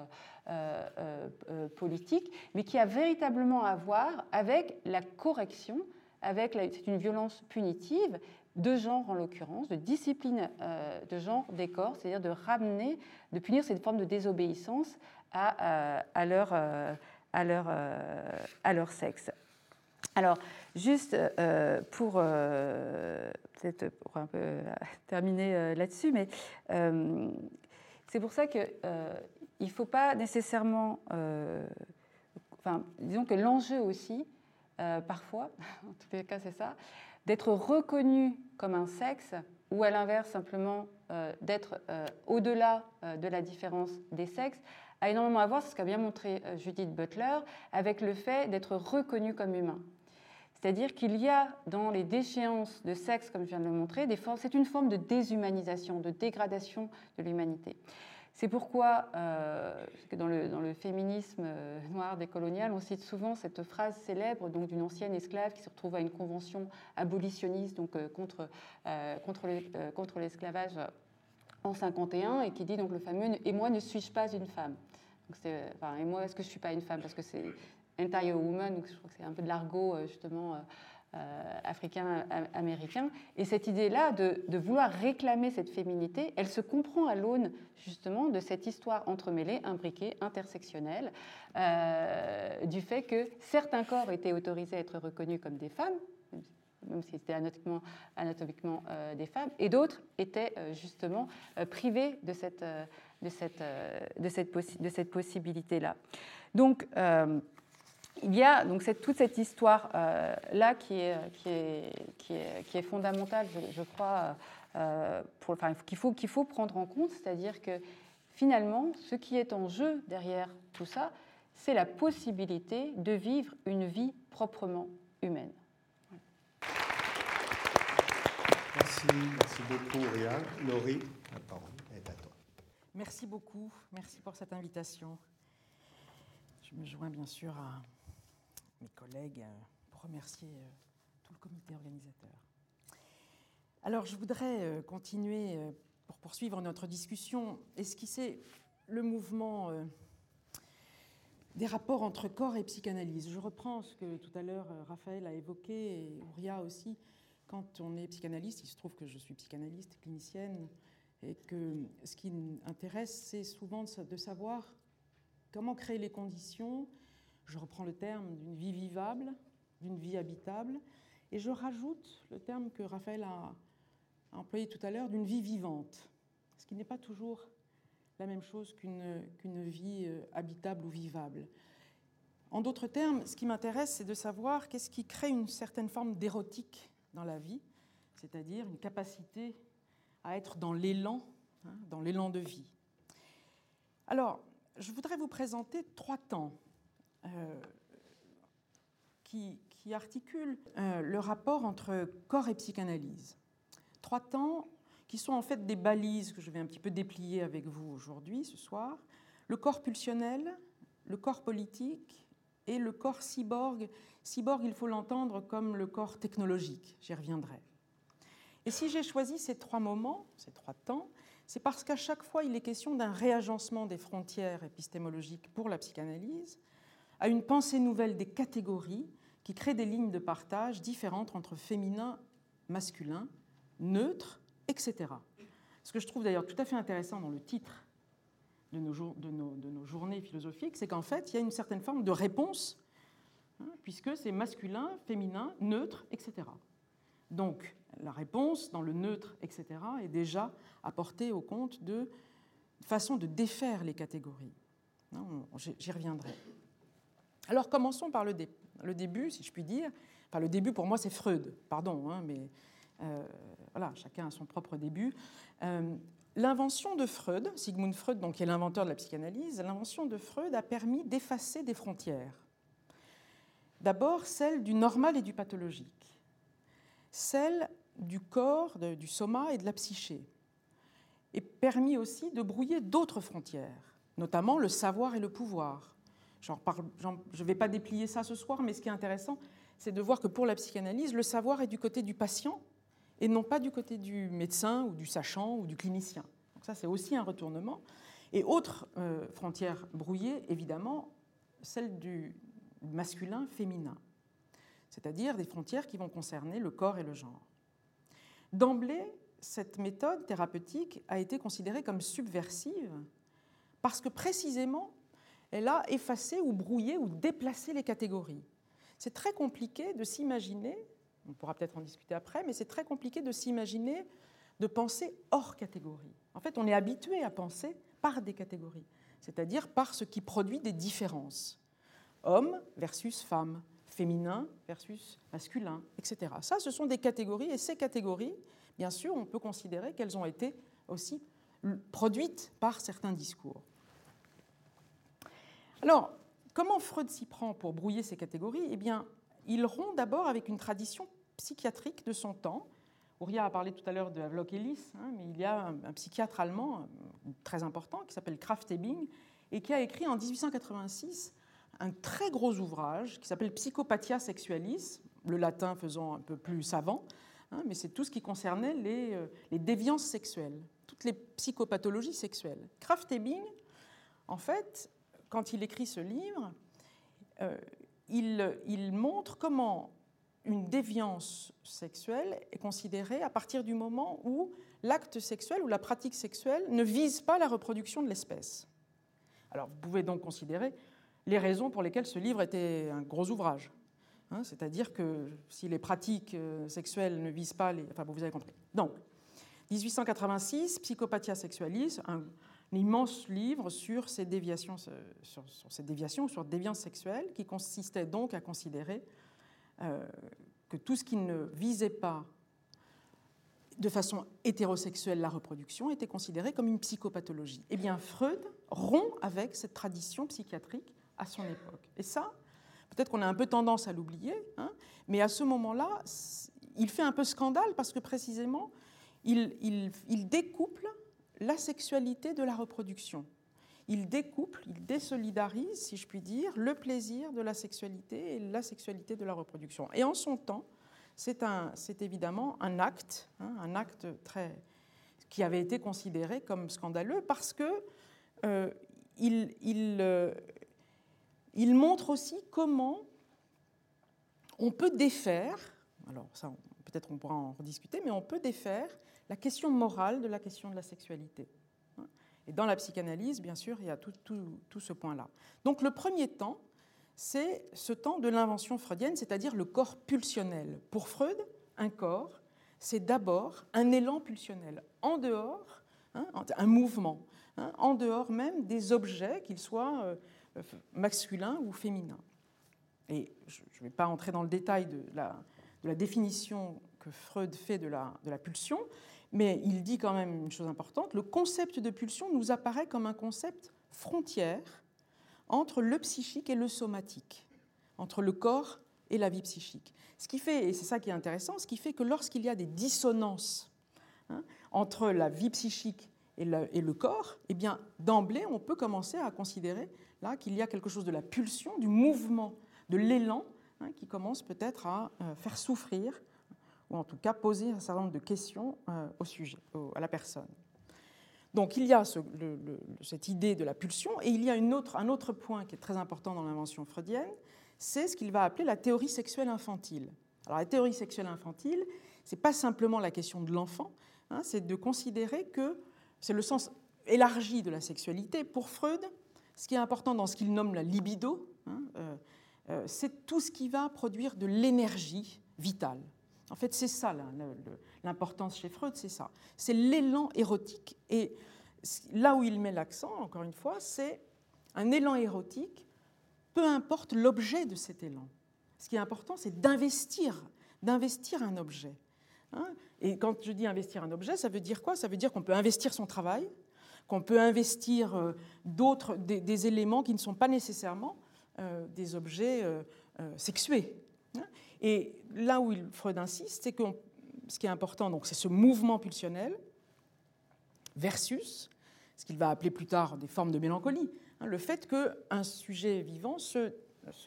euh, politique, mais qui a véritablement à voir avec la correction, avec c'est une violence punitive de genre en l'occurrence, de discipline euh, de genre des corps, c'est-à-dire de ramener, de punir cette forme de désobéissance à, euh, leur, euh, à, leur, à leur sexe. Alors, juste pour peut-être pour un peu terminer là-dessus, mais c'est pour ça qu'il ne faut pas nécessairement, disons que l'enjeu aussi, parfois, en tous les cas c'est ça, d'être reconnu comme un sexe ou à l'inverse simplement euh, d'être euh, au-delà euh, de la différence des sexes a énormément à voir, c'est ce qu'a bien montré Judith Butler, avec le fait d'être reconnu comme humain. C'est-à-dire qu'il y a dans les déchéances de sexe, comme je viens de le montrer, c'est une forme de déshumanisation, de dégradation de l'humanité. C'est pourquoi, euh, dans, le, féminisme euh, noir décolonial, on cite souvent cette phrase célèbre donc d'une ancienne esclave qui se retrouve à une convention abolitionniste donc euh, contre, contre l'esclavage en 51 et qui dit donc le fameux et moi ne suis-je pas une femme? Et moi est-ce que je suis pas une femme? Parce que c'est entire woman donc je crois que c'est un peu de l'argot justement africain-américain. Et cette idée-là de, vouloir réclamer cette féminité, elle se comprend à l'aune justement de cette histoire entremêlée, imbriquée, intersectionnelle, du fait que certains corps étaient autorisés à être reconnus comme des femmes, même si c'était anatomiquement, euh, des femmes, et d'autres étaient euh, justement euh, privés de cette, cette possibilité-là. Donc, il y a donc cette, toute cette histoire-là qui, est, qui, est, qui, est, qui, est, fondamentale, je, crois, enfin, qu'il faut, qu'il faut prendre en compte, c'est-à-dire que finalement, ce qui est en jeu derrière tout ça, c'est la possibilité de vivre une vie proprement humaine. Merci, merci beaucoup, Ria. Laurie, la parole est à toi. Merci beaucoup, merci pour cette invitation. Je me joins bien sûr à mes collègues euh, pour remercier euh, tout le comité organisateur. Alors, je voudrais euh, continuer pour poursuivre notre discussion, esquisser le mouvement des rapports entre corps et psychanalyse. Je reprends ce que tout à l'heure Raphaël a évoqué et Ria aussi quand on est psychanalyste, il se trouve que je suis psychanalyste, clinicienne, et que ce qui m'intéresse, c'est souvent de savoir comment créer les conditions, je reprends le terme d'une vie vivable, d'une vie habitable, et je rajoute le terme que Raphaël a employé tout à l'heure, d'une vie vivante, ce qui n'est pas toujours la même chose qu'une vie euh, habitable ou vivable. En d'autres termes, ce qui m'intéresse, c'est de savoir qu'est-ce qui crée une certaine forme d'érotique dans la vie, c'est-à-dire une capacité à être dans l'élan, hein, dans l'élan de vie. Alors, je voudrais vous présenter trois temps euh, qui, articulent euh, le rapport entre corps et psychanalyse. Trois temps qui sont en fait des balises que je vais un petit peu déplier avec vous aujourd'hui, ce soir. Le corps pulsionnel, le corps politique et le corps cyborg Cyborg, il faut l'entendre comme le corps technologique, j'y reviendrai. Et si j'ai choisi ces trois moments, ces trois temps, c'est parce qu'à chaque fois, il est question d'un réagencement des frontières épistémologiques pour la psychanalyse, à une pensée nouvelle des catégories qui créent des lignes de partage différentes entre féminin, masculin, neutre, etc. Ce que je trouve d'ailleurs tout à fait intéressant dans le titre de nos journées philosophiques, c'est qu'en fait, il y a une certaine forme de réponse Hein, puisque c'est masculin, féminin, neutre, etc. Donc la réponse dans le neutre, etc., est déjà apportée au compte de façon de défaire les catégories. Hein, j'y reviendrai. Alors commençons par le, début, si je puis dire. Enfin, le début pour moi c'est Freud, pardon, hein, mais euh, voilà, chacun a son propre début. Euh, l'invention de Freud, Sigmund Freud, donc, qui est l'inventeur de la psychanalyse, l'invention de Freud a permis d'effacer des frontières D'abord, celle du normal et du pathologique, celle du corps, du soma et de la psyché, et permis aussi de brouiller d'autres frontières, notamment le savoir et le pouvoir. Je ne vais pas déplier ça ce soir, mais ce qui est intéressant, c'est de voir que pour la psychanalyse, le savoir est du côté du patient et non pas du côté du médecin ou du sachant ou du clinicien. Donc ça, c'est aussi un retournement. Et autre euh, frontière brouillée, évidemment, celle du, masculin, féminin, c'est-à-dire des frontières qui vont concerner le corps et le genre. D'emblée, cette méthode thérapeutique a été considérée comme subversive parce que précisément, elle a effacé ou brouillé ou déplacé les catégories. C'est très compliqué de s'imaginer, on pourra peut-être en discuter après, mais c'est très compliqué de s'imaginer de penser hors catégorie. En fait, on est habitué à penser par des catégories, c'est-à-dire par ce qui produit des différences homme versus femme, féminin versus masculin, etc. Ça, ce sont des catégories, et ces catégories, bien sûr, on peut considérer qu'elles ont été aussi produites par certains discours. Alors, comment Freud s'y prend pour brouiller ces catégories? Eh bien, il rompt d'abord avec une tradition psychiatrique de son temps. Ouria a parlé tout à l'heure de Havelock Ellis, hein, mais il y a un, psychiatre allemand euh, très important qui s'appelle Kraft Ebing et qui a écrit en 1886 un très gros ouvrage qui s'appelle Psychopathia sexualis, le latin faisant un peu plus savant, hein, mais c'est tout ce qui concernait euh, les, déviances sexuelles, toutes les psychopathologies sexuelles. Kraft Ebing, en fait, quand il écrit ce livre, euh, il, montre comment une déviance sexuelle est considérée à partir du moment où l'acte sexuel ou la pratique sexuelle ne vise pas la reproduction de l'espèce. Alors vous pouvez donc considérer les raisons pour lesquelles ce livre était un gros ouvrage. Hein, c'est-à-dire que si les pratiques euh, sexuelles ne visent pas les... Enfin, vous avez compris. Donc, 1886, Psychopathia Sexualis, un, immense livre sur ces déviations, sur, ces déviations, sur déviance sexuelle, qui consistait donc à considérer euh, que tout ce qui ne visait pas de façon hétérosexuelle la reproduction était considéré comme une psychopathologie. Eh bien, Freud rompt avec cette tradition psychiatrique à son époque. Et ça, peut-être qu'on a un peu tendance à l'oublier, hein, mais à ce moment-là, il fait un peu scandale parce que précisément, il, il découple la sexualité de la reproduction il découple, il désolidarise, si je puis dire, le plaisir de la sexualité et la sexualité de la reproduction. Et en son temps, c'est évidemment un acte, hein, un acte très, qui avait été considéré comme scandaleux parce que euh, euh, il, montre aussi comment on peut défaire, alors ça peut-être on pourra en rediscuter, mais on peut défaire la question morale de la question de la sexualité. Et dans la psychanalyse, bien sûr, il y a tout, ce point-là. Donc le premier temps, c'est ce temps de l'invention freudienne, c'est-à-dire le corps pulsionnel. Pour Freud, un corps, c'est d'abord un élan pulsionnel, en dehors, hein, un mouvement, hein, en dehors même des objets, qu'ils soient euh, masculins ou féminins. Et je ne vais pas entrer dans le détail de la, définition que Freud fait de de la pulsion, mais il dit quand même une chose importante, le concept de pulsion nous apparaît comme un concept frontière entre le psychique et le somatique, entre le corps et la vie psychique. Ce qui fait, et c'est ça qui est intéressant, ce qui fait que lorsqu'il y a des dissonances hein, entre la vie psychique et le, corps, eh bien d'emblée, on peut commencer à considérer là qu'il y a quelque chose de la pulsion, du mouvement, de l'élan, hein, qui commence peut-être à euh, faire souffrir ou en tout cas poser un certain nombre de questions euh, au sujet, à la personne. Donc il y a cette idée de la pulsion, et il y a un autre point qui est très important dans l'invention freudienne, c'est ce qu'il va appeler la théorie sexuelle infantile. Alors la théorie sexuelle infantile, c'est pas simplement la question de l'enfant, hein, c'est de considérer que c'est le sens élargi de la sexualité. Pour Freud, ce qui est important dans ce qu'il nomme la libido, hein, euh, euh, c'est tout ce qui va produire de l'énergie vitale. En fait, c'est ça l'importance chez Freud, c'est ça. C'est l'élan érotique. Et là où il met l'accent, encore une fois, c'est un élan érotique, peu importe l'objet de cet élan. Ce qui est important, c'est d'investir, d'investir un objet. Hein. et quand je dis investir un objet, ça veut dire quoi? Ça veut dire qu'on peut investir son travail, qu'on peut investir euh, d'autres, des, éléments qui ne sont pas nécessairement euh, des objets euh, sexués. Hein. Et là où Freud insiste, c'est que ce qui est important, donc, c'est ce mouvement pulsionnel versus ce qu'il va appeler plus tard des formes de mélancolie. Hein, le fait qu'un sujet vivant se,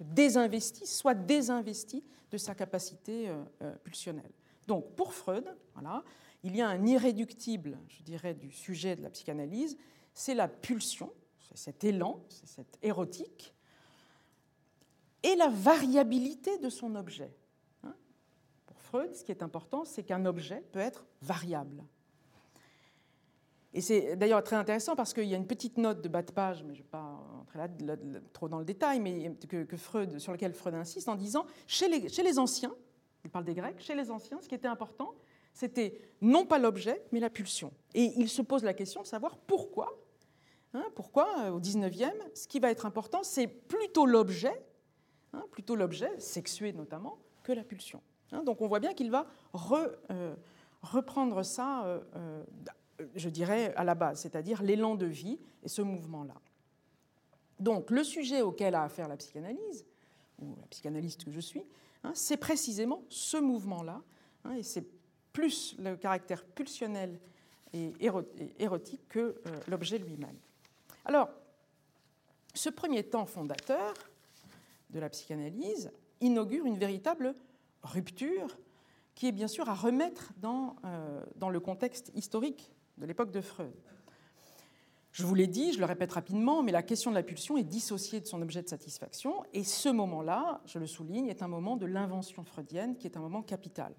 désinvestisse, soit désinvesti de sa capacité euh, euh, pulsionnelle. Donc, pour Freud, voilà, il y a un irréductible, je dirais, du sujet de la psychanalyse, c'est la pulsion, c'est cet élan, c'est cette érotique, et la variabilité de son objet. Freud, ce qui est important, c'est qu'un objet peut être variable. Et c'est d'ailleurs très intéressant parce qu'il y a une petite note de bas de page, mais je ne vais pas entrer là, trop dans le détail, mais que, Freud, sur laquelle Freud insiste en disant chez les, anciens, il parle des Grecs, chez les anciens, ce qui était important, c'était non pas l'objet, mais la pulsion. Et il se pose la question de savoir pourquoi. Hein, pourquoi, euh, au 19e, ce qui va être important, c'est plutôt l'objet, hein, plutôt l'objet, sexué notamment, que la pulsion. Hein, donc on voit bien qu'il va euh, reprendre ça, euh, euh, je dirais, à la base, c'est-à-dire l'élan de vie et ce mouvement-là. Donc le sujet auquel a affaire la psychanalyse, ou la psychanalyste que je suis, hein, c'est précisément ce mouvement-là, hein, et c'est plus le caractère pulsionnel et érotique que l'objet lui-même. Alors, ce premier temps fondateur de la psychanalyse inaugure une véritable rupture qui est bien sûr à remettre dans, euh, dans le contexte historique de l'époque de Freud. Je vous l'ai dit, je le répète rapidement, mais la question de la pulsion est dissociée de son objet de satisfaction, et ce moment-là, je le souligne, est un moment de l'invention freudienne qui est un moment capital.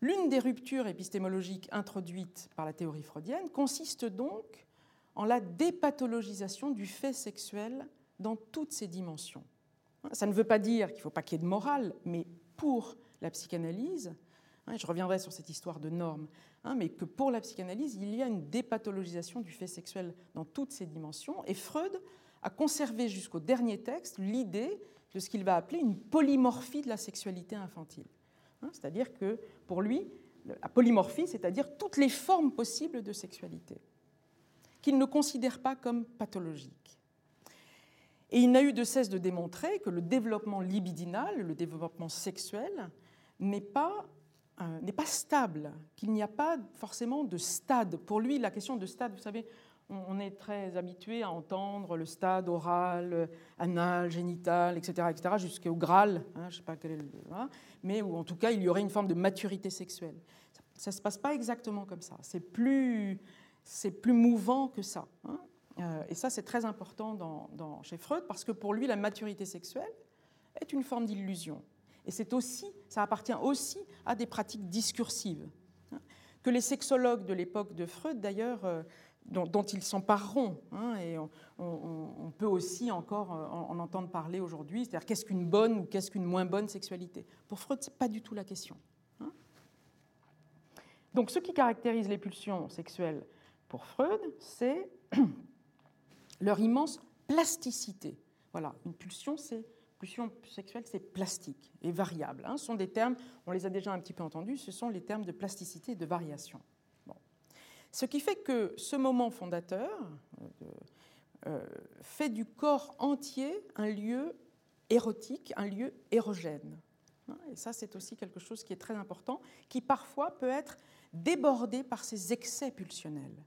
L'une des ruptures épistémologiques introduites par la théorie freudienne consiste donc en la dépathologisation du fait sexuel dans toutes ses dimensions. Ça ne veut pas dire qu'il ne faut pas qu'il y ait de morale, mais pour la psychanalyse, hein, je reviendrai sur cette histoire de normes, hein, mais que pour la psychanalyse, il y a une dépathologisation du fait sexuel dans toutes ses dimensions, et Freud a conservé jusqu'au dernier texte l'idée de ce qu'il va appeler une polymorphie de la sexualité infantile. Hein, c'est-à-dire que pour lui, la polymorphie, c'est-à-dire toutes les formes possibles de sexualité, qu'il ne considère pas comme pathologiques. Et il n'a eu de cesse de démontrer que le développement libidinal, le développement sexuel, n'est pas, euh, n'est pas stable, qu'il n'y a pas forcément de stade. Pour lui, la question de stade, vous savez, on est très habitué à entendre le stade oral, anal, génital, etc., etc., jusqu'au Graal, hein, je sais pas quel est le, hein, mais où en tout cas il y aurait une forme de maturité sexuelle. Ça ne se passe pas exactement comme ça. C'est plus, c'est plus mouvant que ça. Hein. Euh, et ça, c'est très important dans, chez Freud parce que pour lui, la maturité sexuelle est une forme d'illusion. Et c'est aussi, ça appartient aussi à des pratiques discursives que les sexologues de l'époque de Freud, d'ailleurs, euh, dont, ils s'empareront. Hein, et on, peut aussi encore euh, en, entendre parler aujourd'hui, c'est-à-dire qu'est-ce qu'une bonne ou qu'est-ce qu'une moins bonne sexualité. Pour Freud, ce n'est pas du tout la question. Hein. Donc ce qui caractérise les pulsions sexuelles pour Freud, c'est leur immense plasticité. Voilà, une pulsion, c'est pulsion sexuelle, c'est plastique et variable. Hein. Ce sont des termes, on les a déjà un petit peu entendus, ce sont les termes de plasticité et de variation. Ce qui fait que ce moment fondateur euh, euh, fait du corps entier un lieu érotique, un lieu érogène. Hein, et ça, c'est aussi quelque chose qui est très important, qui parfois peut être débordé par ces excès pulsionnels.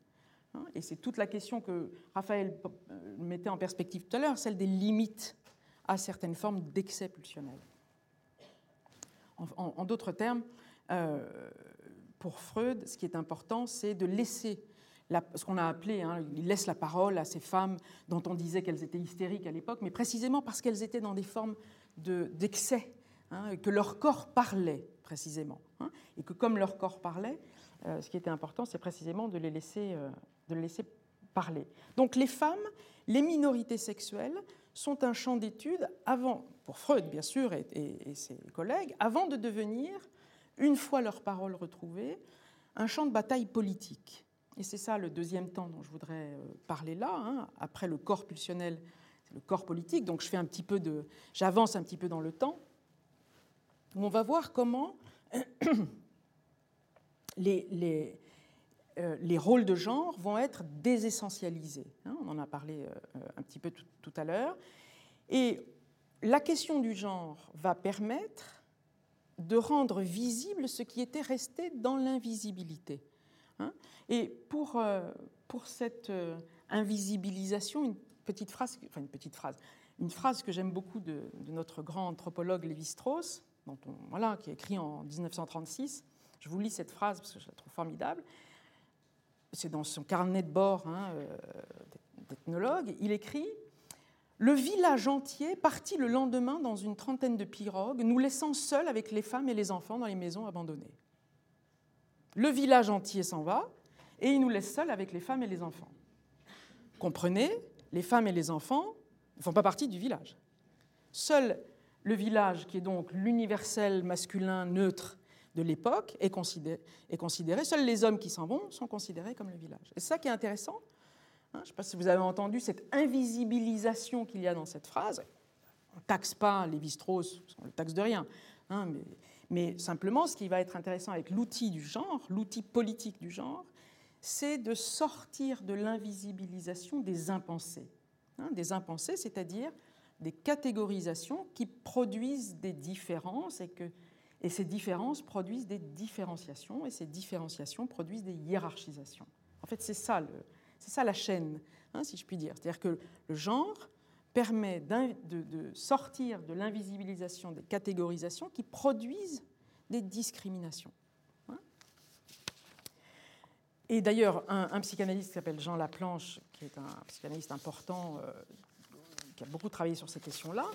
Hein, et c'est toute la question que Raphaël euh, mettait en perspective tout à l'heure, celle des limites à certaines formes d'excès pulsionnels. En, d'autres termes, pour Freud, ce qui est important, c'est de laisser ce qu'on a appelé, hein, il laisse la parole à ces femmes dont on disait qu'elles étaient hystériques à l'époque, mais précisément parce qu'elles étaient dans des formes d'excès, hein, que leur corps parlait précisément, et que comme leur corps parlait, euh, ce qui était important, c'est précisément de les laisser, euh, de les laisser parler. Donc les femmes, les minorités sexuelles sont un champ d'étude avant, pour Freud bien sûr et, ses collègues, avant de devenir une fois leurs paroles retrouvées, un champ de bataille politique. Et c'est ça le deuxième temps dont je voudrais euh, parler là. Hein. Après le corps pulsionnel, le corps politique. Donc je fais un petit peu de, j'avance un petit peu dans le temps, où on va voir comment les, les, les rôles de genre vont être désessentialisés. Hein. on en a parlé euh, un petit peu tout à l'heure. Et la question du genre va permettre de rendre visible ce qui était resté dans l'invisibilité. Hein. Et pour, euh, pour cette euh, invisibilisation, une petite phrase, une petite phrase, une phrase que j'aime beaucoup de, notre grand anthropologue Lévi-Strauss, qui a écrit en 1936. Je vous lis cette phrase parce que je la trouve formidable. C'est dans son carnet de bord hein, euh, d'ethnologue. Il écrit le village entier partit le lendemain dans une trentaine de pirogues, nous laissant seuls avec les femmes et les enfants dans les maisons abandonnées. Le village entier s'en va et il nous laisse seuls avec les femmes et les enfants. Comprenez, les femmes et les enfants ne font pas partie du village. Seul le village, qui est donc l'universel masculin neutre de l'époque, est considéré, est considéré, Seuls les hommes qui s'en vont sont considérés comme le village. Et ça qui est intéressant, Hein, je ne sais pas si vous avez entendu cette invisibilisation qu'il y a dans cette phrase. On ne taxe pas Lévi-Strauss, on ne le taxe de rien. Hein, mais, mais, simplement, ce qui va être intéressant avec l'outil du genre, l'outil politique du genre, c'est de sortir de l'invisibilisation des impensés. Hein, des impensés, c'est-à-dire des catégorisations qui produisent des différences et, que, et ces différences produisent des différenciations et ces différenciations produisent des hiérarchisations. En fait, c'est ça ça la chaîne, hein, si je puis dire. C'est-à-dire que le genre permet de, sortir de l'invisibilisation des catégorisations qui produisent des discriminations. Hein. Et d'ailleurs, un, psychanalyste qui s'appelle Jean Laplanche, qui est un psychanalyste important, euh, qui a beaucoup travaillé sur ces questions-là,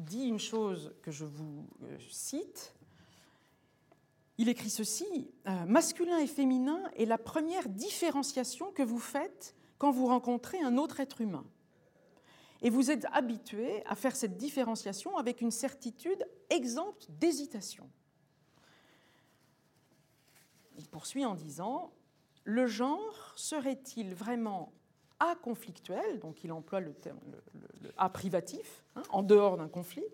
dit une chose que je vous euh, cite. Il écrit ceci euh, Masculin et féminin est la première différenciation que vous faites quand vous rencontrez un autre être humain. Et vous êtes habitué à faire cette différenciation avec une certitude exempte d'hésitation. Il poursuit en disant Le genre serait-il vraiment aconflictuel Donc il emploie le terme le, a privatif, hein, en dehors d'un conflit.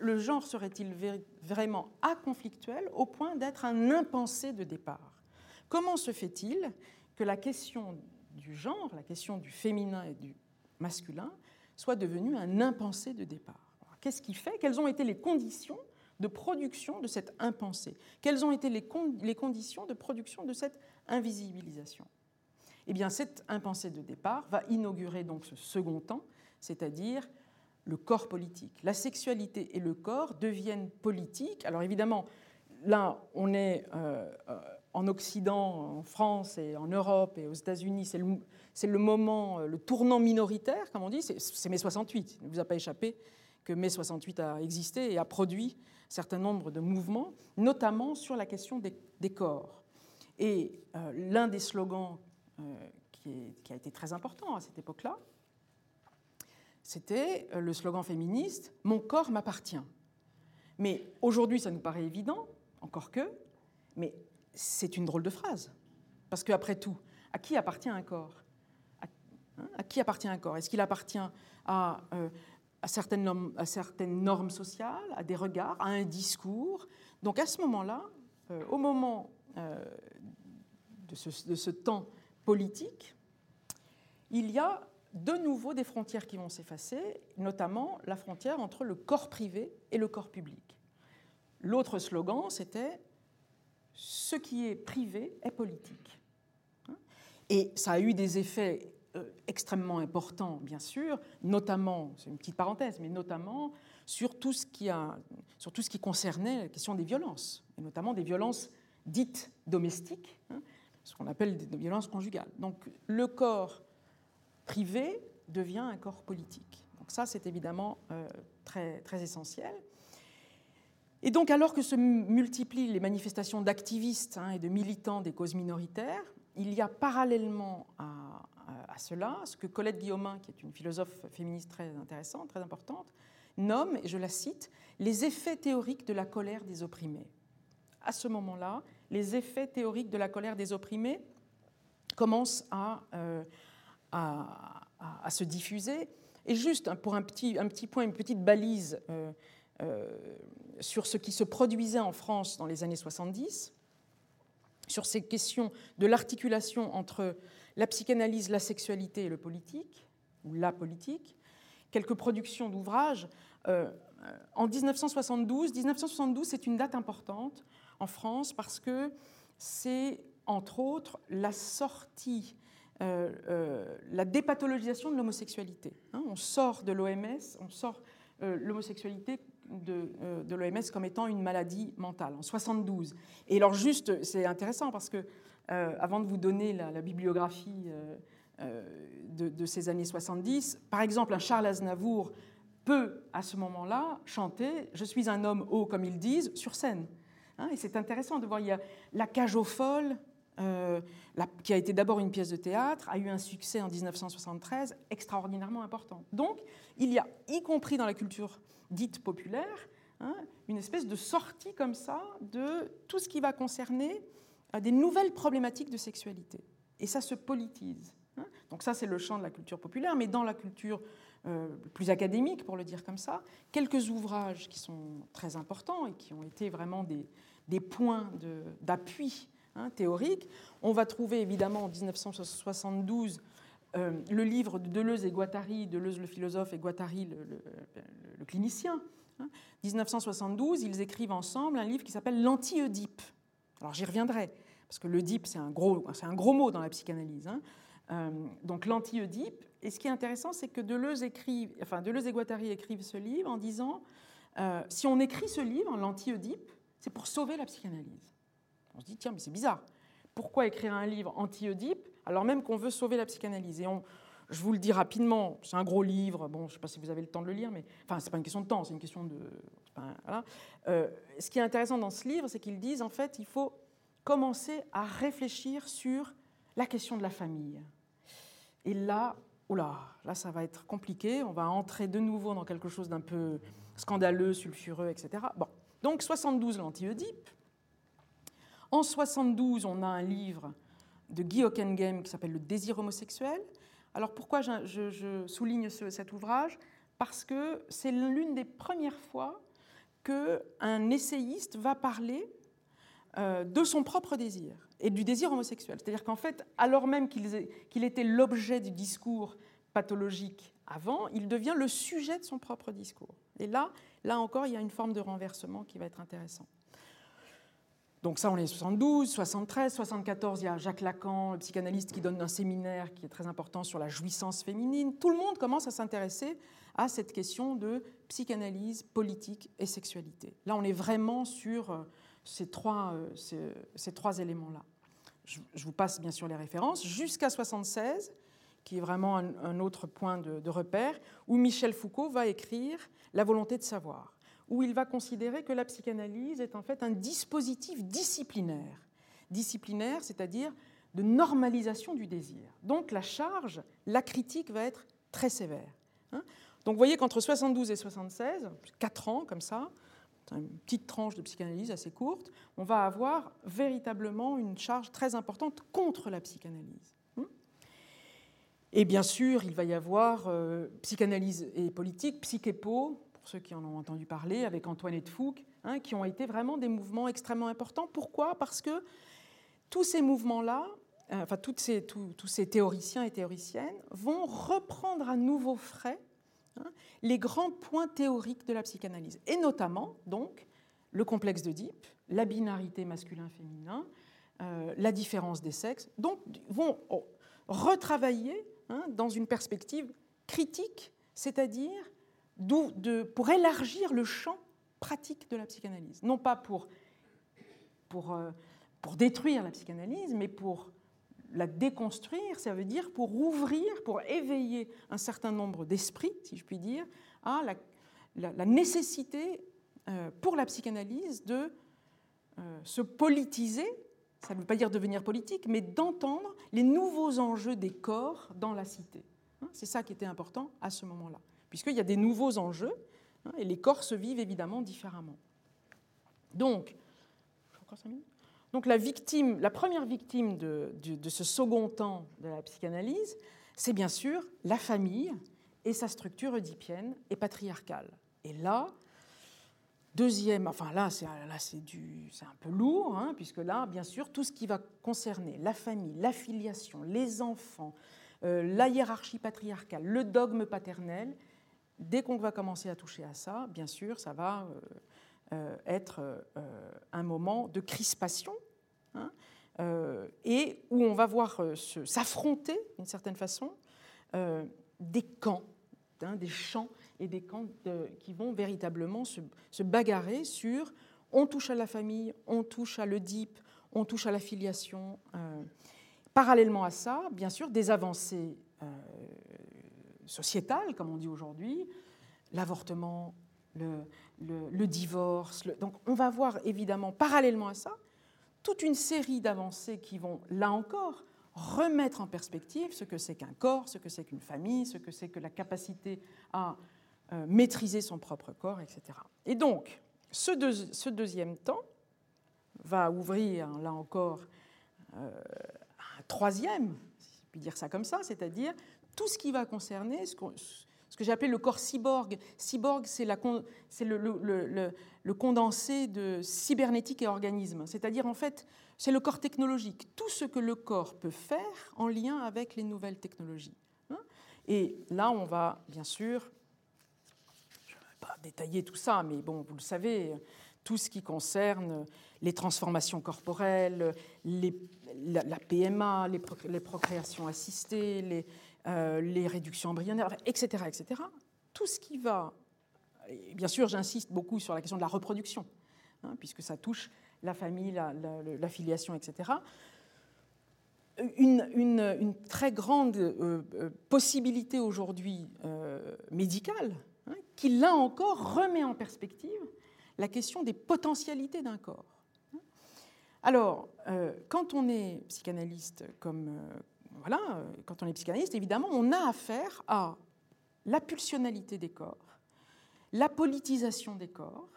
Le genre serait-il vraiment aconflictuel au point d'être un impensé de départ? Comment se fait-il que la question du genre, la question du féminin et du masculin, soit devenue un impensé de départ? Qu'est-ce qui fait Quelles ont été les conditions de production de cette impensée Quelles ont été les, conditions de production de cette invisibilisation? Eh bien, cette impensée de départ va inaugurer donc ce second temps, c'est-à-dire le corps politique. La sexualité et le corps deviennent politiques. Alors évidemment, là, on est euh, euh, en Occident, en France et en Europe et aux États-Unis, c'est le, moment, euh, le tournant minoritaire, comme on dit, c'est mai 68. Il ne vous a pas échappé que mai 68 a existé et a produit un certain nombre de mouvements, notamment sur la question des, corps. Et l'un des slogans qui, a été très important à cette époque-là, c'était euh, le slogan féministe Mon corps m'appartient. Mais aujourd'hui, ça nous paraît évident, encore que, mais c'est une drôle de phrase. Parce qu'après tout, à qui appartient un corps? À, hein, qui appartient un corps? Est-ce qu'il appartient à, euh, à, certaines normes, à, certaines normes, sociales, à des regards, à un discours? Donc à ce moment-là, euh, au moment de ce temps politique, il y a de nouveau des frontières qui vont s'effacer, notamment la frontière entre le corps privé et le corps public. L'autre slogan, c'était Ce qui est privé est politique. Et ça a eu des effets euh, extrêmement importants, bien sûr, notamment, c'est une petite parenthèse, mais notamment sur tout, ce qui a, sur tout ce qui concernait la question des violences, et notamment des violences dites domestiques, hein, ce qu'on appelle des violences conjugales. Donc le corps privé devient un corps politique. Donc ça, c'est évidemment euh, très, très essentiel. Et donc, alors que se multiplient les manifestations d'activistes hein, et de militants des causes minoritaires, il y a parallèlement à, cela ce que Colette Guillaumin, qui est une philosophe féministe très intéressante, très importante, nomme, et je la cite, les effets théoriques de la colère des opprimés. À ce moment-là, les effets théoriques de la colère des opprimés commencent à, euh, à, se diffuser. Et juste pour un petit, un petit point, une petite balise euh, euh, sur ce qui se produisait en France dans les années 70, sur ces questions de l'articulation entre la psychanalyse, la sexualité et le politique, ou la politique, quelques productions d'ouvrages. Euh, en 1972, 1972 c'est une date importante en France parce que c'est entre autres la sortie la dépathologisation de l'homosexualité. Hein. on sort de l'OMS, on sort euh, l'homosexualité de, l'OMS comme étant une maladie mentale, en 72. Et alors juste, c'est intéressant parce que, avant de vous donner la, bibliographie de, de, ces années 70, par exemple, un Charles Aznavour peut, à ce moment-là, chanter « Je suis un homme haut », comme ils disent, sur scène. Hein. et c'est intéressant de voir, il y a la cage aux folles, euh, qui a été d'abord une pièce de théâtre, a eu un succès en 1973 extraordinairement important. Donc, il y a, y compris dans la culture dite populaire, hein, une espèce de sortie comme ça de tout ce qui va concerner euh, des nouvelles problématiques de sexualité. Et ça se politise. Hein. Donc ça, c'est le champ de la culture populaire, mais dans la culture euh, plus académique, pour le dire comme ça, quelques ouvrages qui sont très importants et qui ont été vraiment des, des points d'appui Hein, théorique. On va trouver évidemment en 1972 euh, le livre de Deleuze et Guattari, Deleuze le philosophe et Guattari le, clinicien. 1972, hein. ils écrivent ensemble un livre qui s'appelle L'anti-Oedipe. Alors j'y reviendrai, parce que l'Oedipe, c'est un, gros, mot dans la psychanalyse. Hein. Euh, donc l'anti-Oedipe. Et ce qui est intéressant, c'est que Deleuze, enfin, Deleuze et Guattari écrivent ce livre en disant euh, si on écrit ce livre, l'anti-Oedipe, c'est pour sauver la psychanalyse. On se dit, tiens, mais c'est bizarre. Pourquoi écrire un livre anti-Oedipe alors même qu'on veut sauver la psychanalyse? Et on, je vous le dis rapidement, c'est un gros livre, bon, je ne sais pas si vous avez le temps de le lire, mais enfin, ce n'est pas une question de temps, c'est une question de... voilà. Euh, ce qui est intéressant dans ce livre, c'est qu'ils disent, en fait, il faut commencer à réfléchir sur la question de la famille. Et là, oula, là, ça va être compliqué, on va entrer de nouveau dans quelque chose d'un peu scandaleux, sulfureux, etc. Bon, donc 72, l'anti-Oedipe. En 72, on a un livre de Guy Hockengame qui s'appelle Le désir homosexuel. Alors pourquoi je, souligne cet ouvrage? Parce que c'est l'une des premières fois qu'un essayiste va parler euh, de son propre désir et du désir homosexuel. C'est-à-dire qu'en fait, alors même qu'il était l'objet du discours pathologique avant, il devient le sujet de son propre discours. Et là, là encore, il y a une forme de renversement qui va être intéressant. Donc ça, on est 72, 73, 74, il y a Jacques Lacan, le psychanalyste qui donne un séminaire qui est très important sur la jouissance féminine. Tout le monde commence à s'intéresser à cette question de psychanalyse, politique et sexualité. Là, on est vraiment sur euh, ces trois, euh, ces, trois éléments-là. Je, vous passe bien sûr les références. Jusqu'à 76, qui est vraiment un, autre point de repère, où Michel Foucault va écrire La volonté de savoir où il va considérer que la psychanalyse est en fait un dispositif disciplinaire. Disciplinaire, c'est-à-dire de normalisation du désir. Donc la charge, la critique va être très sévère. Hein. Donc vous voyez qu'entre 72 et 76, 4 ans comme ça, une petite tranche de psychanalyse assez courte, on va avoir véritablement une charge très importante contre la psychanalyse. Hein. Et bien sûr, il va y avoir euh, psychanalyse et politique, psychépo, pour ceux qui en ont entendu parler, avec Antoinette Fouque, hein, qui ont été vraiment des mouvements extrêmement importants. Pourquoi? Parce que tous ces mouvements-là, euh, enfin tous ces, tous ces théoriciens et théoriciennes, vont reprendre à nouveau frais hein, les grands points théoriques de la psychanalyse, et notamment donc le complexe d'Oedipe, la binarité masculin-féminin, euh, la différence des sexes, donc vont oh, retravailler hein, dans une perspective critique, c'est-à-dire pour élargir le champ pratique de la psychanalyse. Non pas euh, pour détruire la psychanalyse, mais pour la déconstruire, ça veut dire pour ouvrir, pour éveiller un certain nombre d'esprits, si je puis dire, à la, la, nécessité euh, pour la psychanalyse de euh, se politiser, ça ne veut pas dire devenir politique, mais d'entendre les nouveaux enjeux des corps dans la cité. Hein, c'est ça qui était important à ce moment-là puisqu'il y a des nouveaux enjeux, hein, et les corps se vivent évidemment différemment. Donc, la, victime, la première victime de, ce second temps de la psychanalyse, c'est bien sûr la famille et sa structure oedipienne et patriarcale. Et là, deuxième, enfin là c'est là c'est un peu lourd, hein, puisque là, bien sûr, tout ce qui va concerner la famille, l'affiliation, les enfants, euh, la hiérarchie patriarcale, le dogme paternel, dès qu'on va commencer à toucher à ça, bien sûr, ça va euh, euh, être euh, un moment de crispation hein, et où on va voir s'affronter, d'une certaine façon, des camps, hein, des champs et des camps qui vont véritablement se, bagarrer sur on touche à la famille, on touche à l'Oedipe, on touche à la filiation. parallèlement à ça, bien sûr, des avancées sociétale, comme on dit aujourd'hui, l'avortement, le, divorce. donc on va voir évidemment, parallèlement à ça, toute une série d'avancées qui vont, là encore, remettre en perspective ce que c'est qu'un corps, ce que c'est qu'une famille, ce que c'est que la capacité à euh, maîtriser son propre corps, etc. Et donc, ce, ce, deuxième temps va ouvrir, là encore, euh, un troisième, si je puis dire ça comme ça, c'est-à-dire tout ce qui va concerner ce, que j'ai appelé le corps cyborg. Cyborg, c'est le, condensé de cybernétique et organisme, c'est-à-dire en fait, c'est le corps technologique, tout ce que le corps peut faire en lien avec les nouvelles technologies. Hein. et là, on va bien sûr, je ne vais pas détailler tout ça, mais bon, vous le savez, tout ce qui concerne les transformations corporelles, la, PMA, les, les procréations assistées, les, euh, les réductions embryonnaires, etc., etc. Tout ce qui va, bien sûr j'insiste beaucoup sur la question de la reproduction, hein, puisque ça touche la famille, la, filiation, etc. une, très grande possibilité aujourd'hui médicale hein, qui, là encore, remet en perspective la question des potentialités d'un corps. Alors, quand on est psychanalyste comme, voilà, quand on est psychanalyste, évidemment, on a affaire à la pulsionalité des corps, la politisation des corps,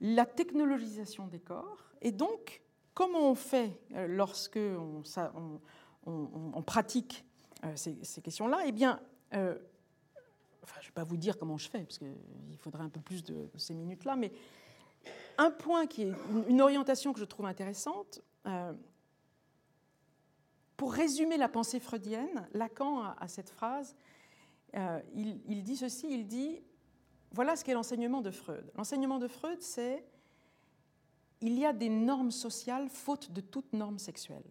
la technologisation des corps, et donc comment on fait euh, lorsque on, pratique euh, ces, questions-là? Eh bien, euh, je ne vais pas vous dire comment je fais, parce qu'il faudrait un peu plus de, ces minutes-là, mais un point qui est une, orientation que je trouve intéressante, pour résumer la pensée freudienne, Lacan a, cette phrase, il, il, dit ceci, il dit, voilà ce qu'est l'enseignement de Freud. L'enseignement de Freud, c'est il y a des normes sociales faute de toute norme sexuelle.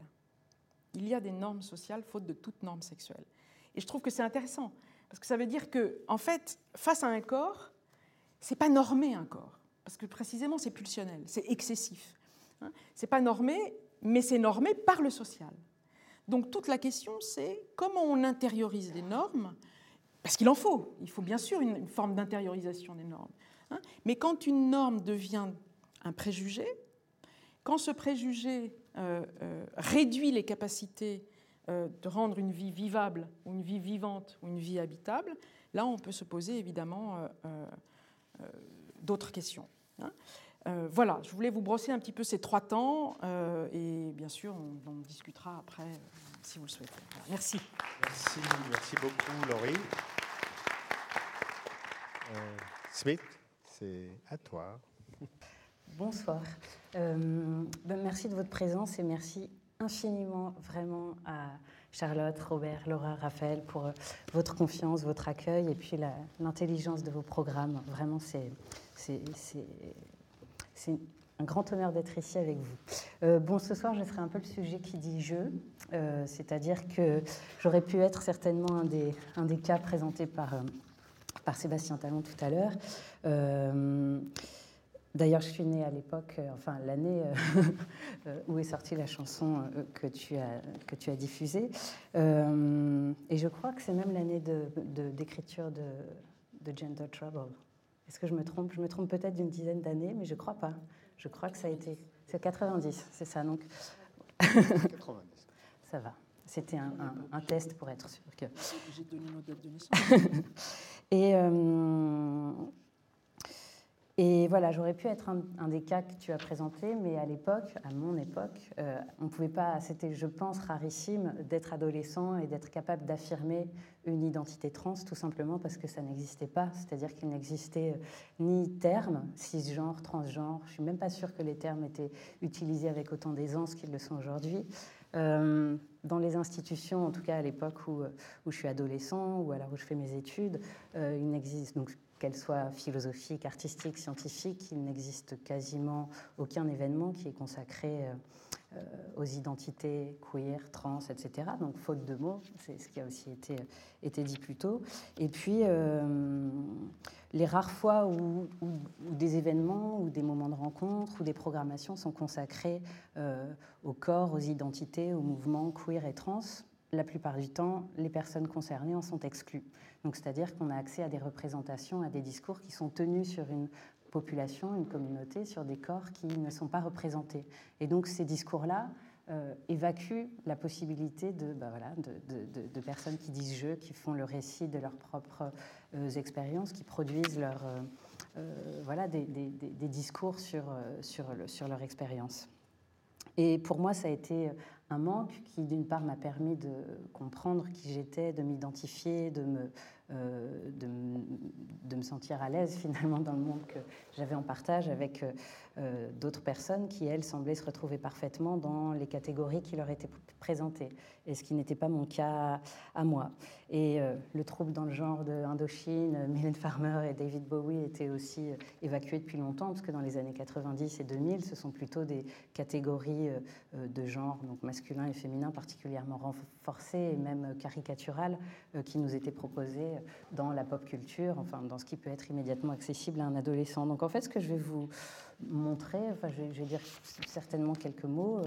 Il y a des normes sociales faute de toute norme sexuelle. Et je trouve que c'est intéressant, parce que ça veut dire que, en fait, face à un corps, c'est pas normé un corps, parce que précisément c'est pulsionnel, c'est excessif. Hein. C'est pas normé, mais c'est normé par le social. Donc toute la question, c'est comment on intériorise les normes, parce qu'il en faut. Il faut bien sûr une, forme d'intériorisation des normes. Hein. Mais quand une norme devient un préjugé, quand ce préjugé euh, euh, réduit les capacités euh, de rendre une vie vivable, ou une vie vivante, ou une vie habitable, là on peut se poser évidemment d'autres questions. Hein. Voilà, je voulais vous brosser un petit peu ces trois temps, et bien sûr on, on discutera après si vous le souhaitez. Merci. Merci, merci beaucoup Laurie. Smith, c'est à toi. Bonsoir. Euh, ben, merci de votre présence et merci infiniment vraiment à Charlotte, Robert, Laura, Raphaël pour euh, votre confiance, votre accueil et puis l'intelligence de vos programmes. Vraiment, c'est un grand honneur d'être ici avec vous. Euh, bon, ce soir, je ferai un peu le sujet qui dit jeu, c'est-à-dire que j'aurais pu être certainement un des, un des cas présentés par, par Sébastien Talon tout à l'heure. D'ailleurs, je suis née à l'époque, euh, enfin l'année euh, euh, où est sortie la chanson que tu as, que tu as diffusée. et je crois que c'est même l'année d'écriture de, de, Gentle Trouble. Est-ce que je me trompe? Je me trompe peut-être d'une dizaine d'années, mais je crois pas. Je crois que ça a été. C'est 90, c'est ça donc 90. Ça va. C'était un, un, test pour être sûr que. J'ai donné nos dates de naissance. et. Et voilà, j'aurais pu être un, des cas que tu as présenté, mais à l'époque, à mon époque, euh, on ne pouvait pas, c'était, je pense, rarissime d'être adolescent et d'être capable d'affirmer une identité trans, tout simplement parce que ça n'existait pas. C'est-à-dire qu'il n'existait euh, ni terme cisgenre, transgenre. Je ne suis même pas sûre que les termes étaient utilisés avec autant d'aisance qu'ils le sont aujourd'hui. Euh, dans les institutions, en tout cas à l'époque où, où je suis adolescent ou alors où je fais mes études, il n'existe donc qu'elle soit philosophique, artistique, scientifique, il n'existe quasiment aucun événement qui est consacré euh, euh, aux identités queer, trans, etc. Donc, faute de mots, c'est ce qui a aussi été, été dit plus tôt. Et puis, euh, les rares fois où, des événements, ou des moments de rencontre, ou des programmations sont consacrés au corps, aux identités, aux mouvements queer et trans, la plupart du temps, les personnes concernées en sont exclues. Donc, c'est-à-dire qu'on a accès à des représentations, à des discours qui sont tenus sur une population, une communauté, sur des corps qui ne sont pas représentés. Et donc, ces discours-là euh, évacuent la possibilité de, bah voilà, de, personnes qui disent je, qui font le récit de leurs propres euh, expériences, qui produisent leur, euh, voilà, des, discours sur, sur leur expérience. Et pour moi, ça a été un manque qui, d'une part, m'a permis de comprendre qui j'étais, de m'identifier, de me, euh, sentir à l'aise finalement dans le monde que j'avais en partage avec euh, euh, d'autres personnes qui, elles, semblaient se retrouver parfaitement dans les catégories qui leur étaient présentées, et ce qui n'était pas mon cas à moi. Et le trouble dans le genre de Indochine, Mylène Farmer et David Bowie étaient aussi évacués depuis longtemps, parce que dans les années 90 et 2000, ce sont plutôt des catégories de genre, donc masculin et féminin particulièrement renforcé et même caricatural qui nous était proposé dans la pop culture, enfin dans ce qui peut être immédiatement accessible à un adolescent. Donc en fait, ce que je vais vous montrer, enfin je vais, dire certainement quelques mots,